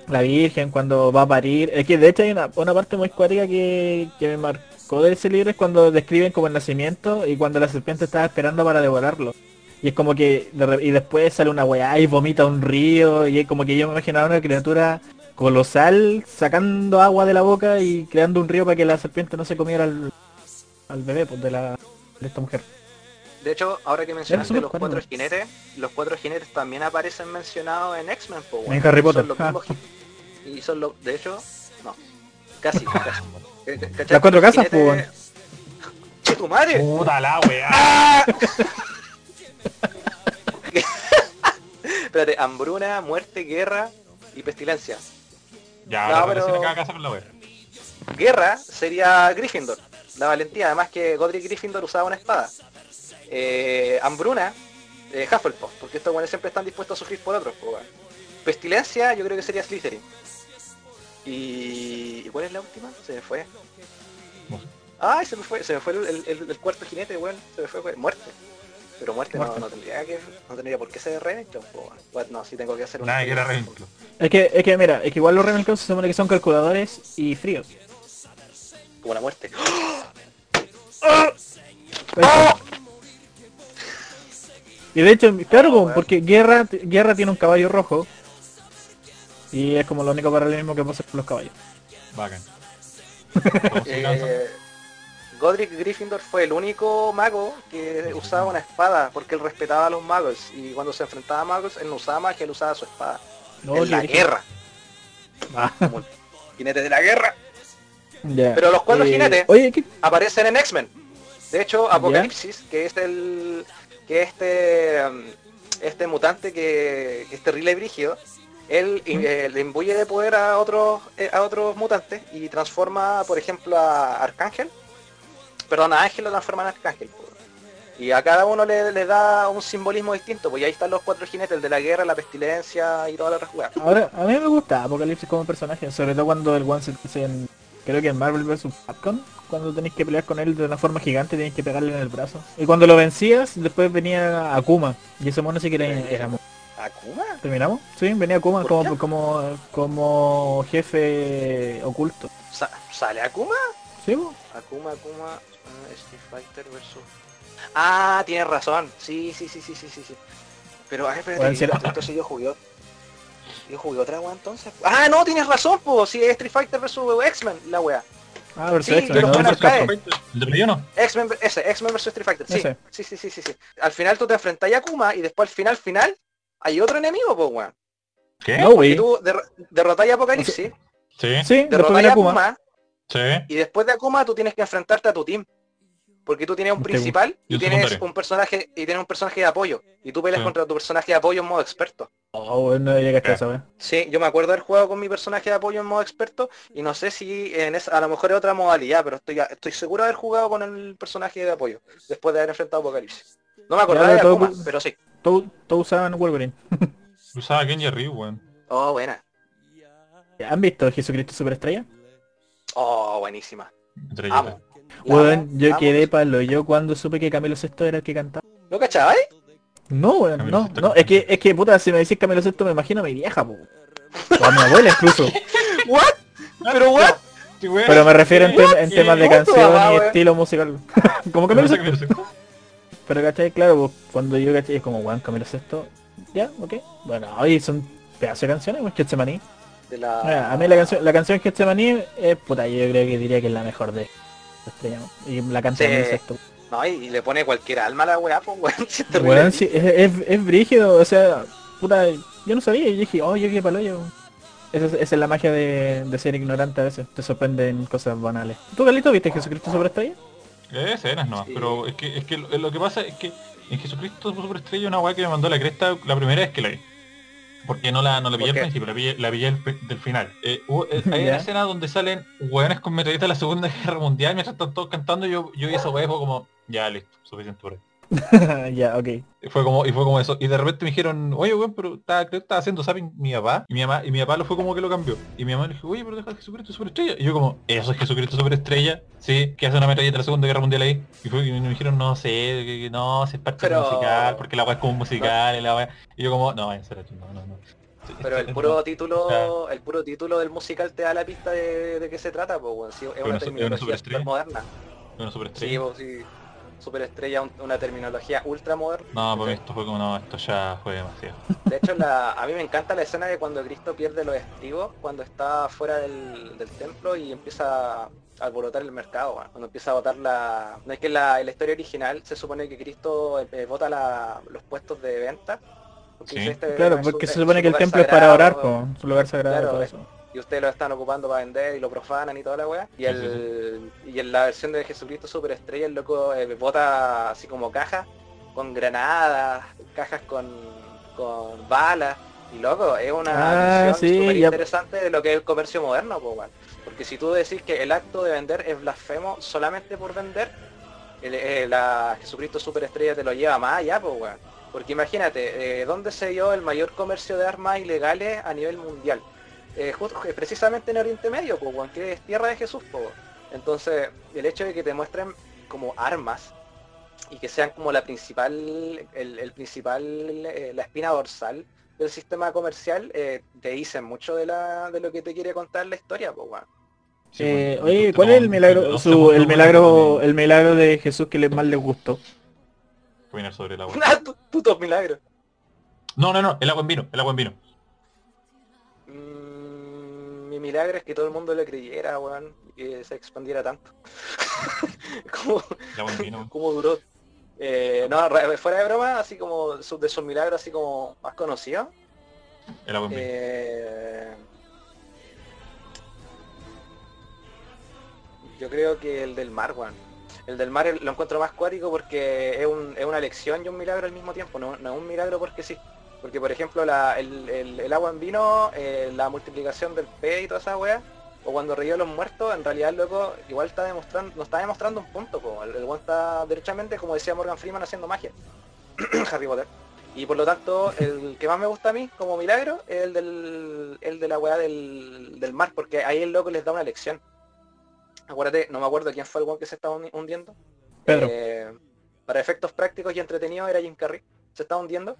S3: La Virgen cuando va a parir. Es que de hecho hay una, una parte muy cuática que, que me marcó de ese libro es cuando describen como el nacimiento y cuando la serpiente estaba esperando para devorarlo. Y es como que y después sale una weá y vomita un río y es como que yo me imaginaba una criatura colosal sacando agua de la boca y creando un río para que la serpiente no se comiera al, al bebé pues, de la de esta mujer.
S2: De hecho, ahora que mencionaste los
S3: cuatro.
S2: cuatro jinetes, los cuatro jinetes también aparecen mencionados en X-Men, weón.
S3: En Harry
S2: son
S3: Potter.
S2: los
S3: Ah.
S2: mismos y son los, de hecho, no, casi, casi. Eh.
S3: Las cuatro casas, weón.
S2: ¡Che, tu madre!
S1: Puta la weá.
S2: Espérate, hambruna, muerte, guerra y pestilencia.
S1: Ya,
S2: No, pero-
S1: cada casa con la weá.
S2: Guerra sería Gryffindor, la valentía, además que Godric Gryffindor usaba una espada. Eh, hambruna, eh, Hufflepuff, porque estos buenos siempre están dispuestos a sufrir por otros. weón. Pestilencia, yo creo que sería Slytherin. Y... ¿y cuál es la última? Se me fue.
S1: No.
S2: Ay, se me fue, se me fue el, el- el- el cuarto jinete, weón. Se me fue, fue- muerte. Pero muerte, no-
S3: Muerte.
S2: No, tendría que, no tendría por qué ser weón. Bueno, no, sí tengo que hacer una.
S1: Nada que era Ravenclaw.
S3: Es que, es que mira, es que igual los Ravenclaw se supone que son calculadores y fríos.
S2: Como la muerte.
S3: Y de hecho, claro,
S2: Oh, weón.
S3: porque Guerra, Guerra tiene un caballo rojo. Y es como lo único paralelismo que puedo hacer con los caballos.
S1: Bacán.
S2: Eh, Godric Gryffindor fue el único mago que usaba una espada porque él respetaba a los magos y cuando se enfrentaba a magos él no usaba magia, él usaba su espada.
S3: No,
S2: en la guerra,
S3: Ah,
S2: como el jinete de la guerra. Pero los cuatro
S3: Eh,
S2: jinetes-
S3: Oye, ¿qué?
S2: Aparecen en X-Men. De hecho, Apocalipsis, que es el que este um, este mutante que, que es terrible y brígido, él eh, le imbuye de poder a otros eh, a otros mutantes y transforma, por ejemplo, a Arcángel. Perdón, a Ángel lo transforma en Arcángel. Y a cada uno le, le da un simbolismo distinto, pues y ahí están los cuatro jinetes, el de la guerra, la pestilencia y toda la otra jugada.
S3: Ahora, a mí me gusta Apocalipsis como personaje, sobre todo cuando el One se en, creo que en Marvel vs. Capcom, cuando tenéis que pelear con él de una forma gigante tenéis que pegarle en el brazo. Y cuando lo vencías, después venía Akuma, y ese mono sí que era, era
S2: ¿Akuma?
S3: ¿Terminamos? Sí, venía Akuma
S2: ¿Por
S3: como, como, como jefe oculto.
S2: Sa- ¿Sale Akuma?
S3: ¿Sí? po?
S2: Akuma, Akuma, ah, Street Fighter versus... Ah, tienes razón. Sí, sí, sí, sí, sí, sí. sí. Pero, ay, espérate,
S3: Bueno, si
S2: entonces yo jugué... Yo jugué otra wea entonces. Ah, no, tienes razón, pues. Sí, es Street Fighter versus X-Men, la wea.
S3: Ah, versus
S2: Sí,
S3: X-Men,
S2: yo lo
S3: no.
S1: ¿El de Play?
S2: X-Men, ese, X-Men versus Street Fighter. Sí,
S3: Ese.
S2: sí, sí, sí, sí, sí. Al final tú te enfrentas a Akuma y después al final, final, hay otro enemigo, pues, weón.
S1: ¿Qué?
S3: No,
S2: Y
S3: güey.
S2: tú der derrotáis a Apocalipsis,
S1: Sí,
S3: Sí,
S2: derrotáis a
S3: Akuma.
S2: Akuma,
S1: sí.
S2: y después de Akuma tú tienes que enfrentarte a tu team. Porque tú tienes un principal
S1: y
S2: tienes
S1: secundario.
S2: un personaje y tienes un personaje de apoyo. Y tú peleas
S1: Sí.
S2: contra tu personaje de apoyo en modo experto.
S3: Oh, bueno, no debería que
S1: Ya.
S3: esa.
S2: Sí, yo me acuerdo haber jugado con mi personaje de apoyo en modo experto y no sé si en esa, a lo mejor es otra modalidad, pero estoy, estoy seguro de haber jugado con el personaje de apoyo después de haber enfrentado a Apocalipsis. No me acordaba de Akuma, pero sí.
S3: Todos usaban Wolverine.
S1: Usaba Kenji Ryu, weón.
S2: Oh, buena.
S3: ¿Han visto Jesucristo Superestrella?
S2: Oh, buenísima.
S1: Entre
S2: Amo.
S3: Weón, yo
S2: amo.
S3: quedé palo yo cuando supe que Camilo Sesto era el que cantaba.
S2: ¿Lo cachabais?
S3: No, weón,
S1: Camilo
S3: no,
S1: Sesto
S3: no, es que, es que puta, si me decís Camilo Sesto me imagino a mi vieja, po. O a mi abuela incluso.
S2: ¿What? ¿Pero what?
S3: Pero me refiero en, temas de
S2: ¿Cómo
S3: canción y estilo musical. Como
S1: No
S3: Camilo Sesto. Pero cachai, claro, pues, cuando yo cachai es como, weón, Camilo Sesto. Ya, ok. Bueno, oye, son pedazos de canciones, weón, Getsemaní.
S2: De la...
S3: Mira, a mí la canción, la canción Getsemaní es puta, yo creo que diría que es la mejor de Estrella. Y la canta
S2: Sí.
S3: Camilo Sesto.
S2: No, y, y le pone cualquier alma a la weá, pues weón. si es.
S3: Weón, sí, es, es, es brígido, o sea, puta, yo no sabía, y dije, oh, yo qué palo yo. Esa es, esa es la magia de, de ser ignorante a veces, te sorprenden cosas banales. ¿Tú, Galito, viste Jesucristo sobre estrella?
S1: Eh, escenas no,
S2: Sí.
S1: pero es que, es que lo, lo que pasa es que en Jesucristo Superestrella una weá que me mandó la cresta la primera vez que la vi. Porque no la, no la pillé
S2: ¿Por
S1: al principio, la pillé, la pillé pri- del final. Eh, hubo- eh, hay una escena donde salen weones con metralletas de la Segunda Guerra Mundial mientras están todos cantando yo, yo vi esa weá como, ya listo, suficiente por ahí.
S3: ya, ok.
S1: Y Fue como, y fue como eso. Y de repente me dijeron, oye, weón, pero estaba, creo que estaba haciendo zapping mi papá. Y mi mamá, y mi papá lo fue como que lo cambió. Y mi mamá le dijo, oye, pero deja Jesucristo Superestrella. Y yo como, ¿eso es Jesucristo Superestrella? Sí, que hace una metralleta de la Segunda Guerra Mundial ahí. Y fue y me dijeron, no sé, que- que no, si es parte
S2: Pero-
S1: musical, porque la weá es como un musical y la weá. Y yo como, no, en serio, no, no, no.
S2: Pero el puro título, el puro título del musical te da la pista de, de qué se trata, pues bueno, sí, es una
S1: una
S2: terminología
S1: superestrella.
S2: súper moderna.
S1: Una
S2: Sí, pues, sí. Superestrella, un- una terminología ultra moderna.
S1: No, para mí esto fue como, no, esto ya fue demasiado.
S2: De hecho, la, a mí me encanta la escena de cuando Cristo pierde los estribos, cuando está fuera del, del templo y empieza a alborotar el mercado, cuando empieza a botar la... No es que la, en la historia original se supone que Cristo eh, bota la- los puestos de venta. porque
S1: Sí.
S2: este
S3: Claro,
S2: es
S3: porque se supone
S2: su
S3: que el templo es para orar, po, su lugar sagrado
S2: Claro,
S3: todo
S2: eh.
S3: eso.
S2: Y ustedes lo están ocupando para vender y lo profanan y toda la weá. Y, el, y en la versión de Jesucristo Superestrella el loco eh, bota así como cajas con granadas, cajas con, con balas. Y loco, es una
S3: Ah, sí,
S2: súper
S3: ya-
S2: interesante de lo que es el comercio moderno, po, weón. Porque si tú decís que el acto de vender es blasfemo solamente por vender, el, eh, la Jesucristo Superestrella te lo lleva más allá, pues weón. Porque imagínate, eh, ¿dónde se dio el mayor comercio de armas ilegales a nivel mundial? Eh, justo- eh, precisamente en Oriente Medio, pues, weón, que es tierra de Jesús, pues. weón. Entonces, el hecho de que te muestren como armas y que sean como la principal, el, el principal, eh, la espina dorsal del sistema comercial, eh, te dicen mucho de, la, de lo que te quiere contar la historia, pues, weón.
S1: Sí,
S3: Eh, oye, ¿cuál es el milagro, su, el milagro,
S1: de
S3: el milagro de Jesús que le más les gustó?
S1: caminar sobre el agua.
S2: Ah, putos milagros.
S1: No, no, no, el agua en vino, el agua en vino.
S2: Mi milagro es que todo el mundo le creyera, weón, que se expandiera tanto. como, como duró. Eh, no, fuera de broma, así como de sus milagros así como más conocidos.
S1: El agua
S2: eh, yo creo que el del mar, weón. El del mar lo encuentro más cuático porque es, un- es una lección y un milagro al mismo tiempo, no, no es un milagro porque sí. Porque por ejemplo la- el, el- el agua en vino, eh, la multiplicación del pez y toda esa wea, o cuando reíó los muertos, en realidad el loco igual está demostrando, nos está demostrando un punto, po. el, el está derechamente, como decía Morgan Freeman, haciendo magia. Harry Potter. Y por lo tanto, el que más me gusta a mí como milagro es el del el de la weá del, del mar, porque ahí el loco les da una lección. Acuérdate, no me acuerdo quién fue el weón que se estaba hundi- hundiendo.
S3: Pedro.
S2: Eh, para efectos prácticos y entretenidos era Jim Carrey. Se estaba hundiendo.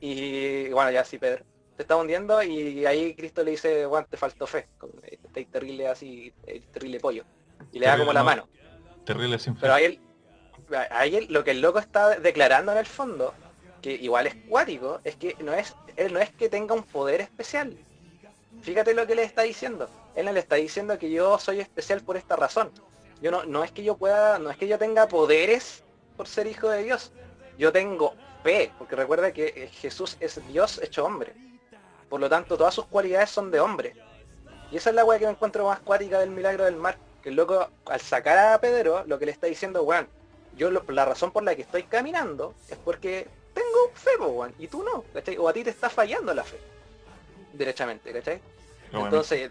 S2: Y bueno, ya sí, Pedro. Se estaba hundiendo y ahí Cristo le dice, Juan, te faltó fe. eh, Estáis terrible así, terrible pollo. Y le da como la
S1: no.
S2: mano.
S1: Terrible sin fe.
S2: Pero ahí, él, ahí él- lo que el loco está declarando en el fondo, que igual es cuático, es que no es, él no es que tenga un poder especial. Fíjate lo que le está diciendo. Él no le está diciendo que yo soy especial por esta razón. Yo no, no es que yo pueda, no es que yo tenga poderes por ser hijo de Dios. Yo tengo fe, porque recuerda que eh, Jesús es Dios hecho hombre. Por lo tanto, todas sus cualidades son de hombre. Y esa es la weá que me encuentro más cuática del milagro del mar. Que el loco, al sacar a Pedro, lo que le está diciendo, weón, yo lo- la razón por la que estoy caminando es porque tengo fe, weón, y tú no, ¿cachai? O a ti te está fallando la fe. Derechamente, ¿cachai? Entonces,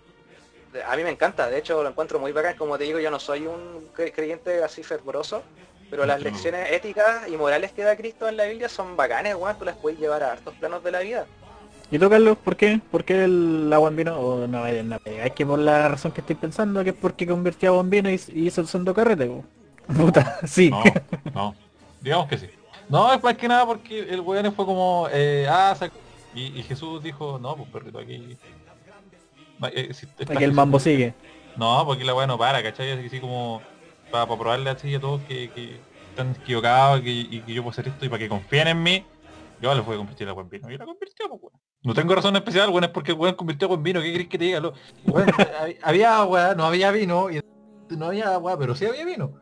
S2: a mí me encanta, de hecho lo encuentro muy bacán, como te digo, yo no soy un cre- creyente así fervoroso, pero las lecciones éticas y morales que da Cristo en la Biblia son bacanes, weón, tú las puedes llevar a hartos planos de la vida.
S3: ¿Y tú, Carlos, por qué? ¿Por qué el agua en vino? O no, eh, no, es que por la razón que estoy pensando, que es porque convirtió agua en vino y, y hizo el santo carrete, po. Puta, sí.
S1: No, no. Digamos que sí. No, es más que nada porque el weón fue como, eh, ah, sac- y, y Jesús dijo, no, pues perrito, aquí... Eh, si-
S3: Aquí el mambo sigue.
S1: No, porque la weá no para, ¿cachai? Así, así como para, probarle así a todos que, que están equivocados y que yo puedo hacer esto y para que confíen en mí, yo les voy a convertir la agua en vino. Y la convirtió, pues, weón. No tengo razón especial, weón, es porque weón convirtió agua en vino. ¿Qué crees que te diga? Lo- había agua, no había vino, y no había agua, pero sí había vino.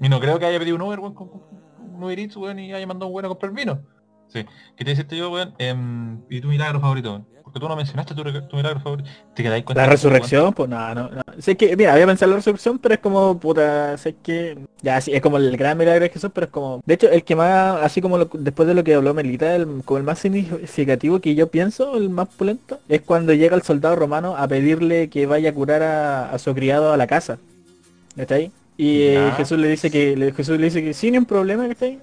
S1: Y no creo que haya pedido un Uber, weón, con un Uber Eats, weón, y haya mandado un weón a comprar vino. Sí. ¿Qué te deciste yo, weón? Em, ¿Y tu milagro favorito? Porque tú no mencionaste tu, milagro favorito. ¿Te quedáis con
S3: La resurrección, pues no, no, no. Sé que, mira, había pensado en la resurrección, pero es como, puta, sé que... Ya, sí, es como el gran milagro de Jesús, pero es como... De hecho, el que más, así como lo- después de lo que habló Melita, el, como el más significativo que yo pienso, el más pulento, es cuando llega el soldado romano a pedirle que vaya a curar a, a su criado a la casa. ¿Está ahí? Y eh. Jesús le dice que le- Jesús le dice que sin un problema, ¿está ahí?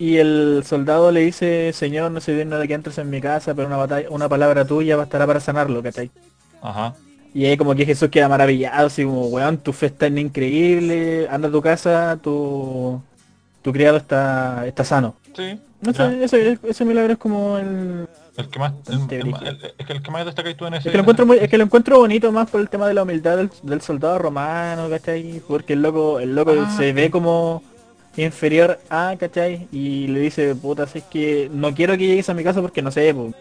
S3: Y el soldado le dice, señor, no se digno de que entres en mi casa, pero una batalla, una palabra tuya bastará para sanarlo, ¿cachai?
S1: Ajá.
S3: Y ahí como que Jesús queda maravillado, así como, weón, tu fe está increíble, anda a tu casa, tu, tu criado está, está sano.
S1: Sí.
S3: No sé, ese, ese milagro es como el...
S1: El que más, el,
S3: Bastante
S1: el-
S3: brígido.
S1: el- es que el que más destaca tú en ese.
S3: Es que lo encuentro muy, es que lo encuentro bonito más por el tema de la humildad del, del soldado romano, ¿cachai? Porque el loco, el loco
S1: Ah,
S3: se ve como inferior a, ¿cachai? Y le dice, puta, es que no quiero que llegues a mi casa porque no sé, po,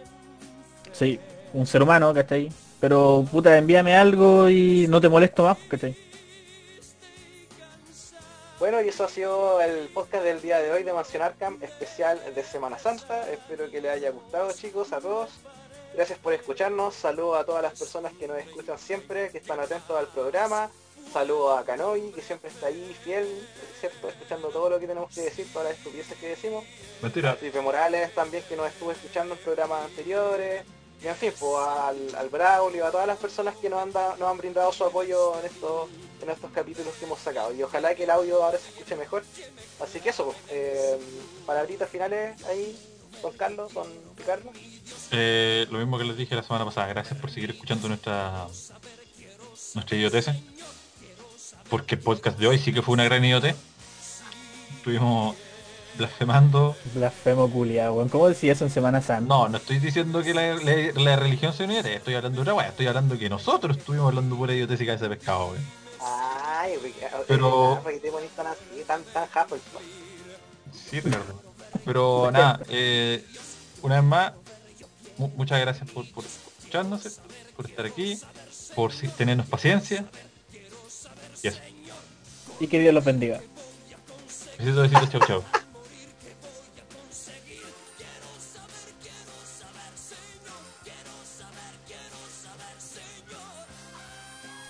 S3: soy un ser humano, ¿cachai? Pero puta, envíame algo y no te molesto más, ¿cachai?
S2: Bueno, y eso ha sido el podcast del día de hoy de Mansión Arkham, especial de Semana Santa. Espero que les haya gustado, chicos, a todos. Gracias por escucharnos. Saludos a todas las personas que nos escuchan siempre, que están atentos al programa. Saludos a Canoy, que siempre está ahí fiel, ¿cierto? Escuchando todo lo que tenemos que decir, todas las estupideces que decimos.
S1: Mentira.
S2: Felipe Morales también que nos estuvo escuchando en programas anteriores. Y en fin, pues al, al Braulio, a todas las personas que nos han, da- nos han brindado su apoyo en estos, en estos capítulos que hemos sacado. Y ojalá que el audio ahora se escuche mejor. Así que eso, pues, eh, palabritas finales ahí, con Carlos, con Ricardo.
S1: Eh, lo mismo que les dije la semana pasada, gracias por seguir escuchando nuestra nuestra idiotez. Porque el podcast de hoy sí que fue una gran idiotez. Estuvimos blasfemando.
S3: Blasfemo culiao, weón. ¿Cómo decía eso en Semana Santa?
S1: No, no estoy diciendo que la, la- la religión sea una idiotez, estoy hablando de otra weá, estoy hablando que nosotros estuvimos hablando pura idiotez y cabeza de pescado, weón.
S2: Ay,
S1: Pero-. Sí, Ricardo. Pero nada, eh, una vez más, mu- muchas gracias por, por escucharnos, por estar aquí, por tenernos paciencia.
S3: Y que Dios los bendiga.
S1: Besitos, besitos, chau, chau.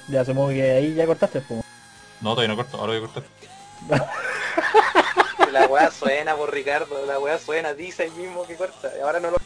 S3: Ya supongo que ahí ya cortaste, pues.
S1: No, todavía no corto, ahora voy a cortar.
S2: La weá suena por Ricardo, la weá suena, dice ahí mismo que corta. Y ahora no lo...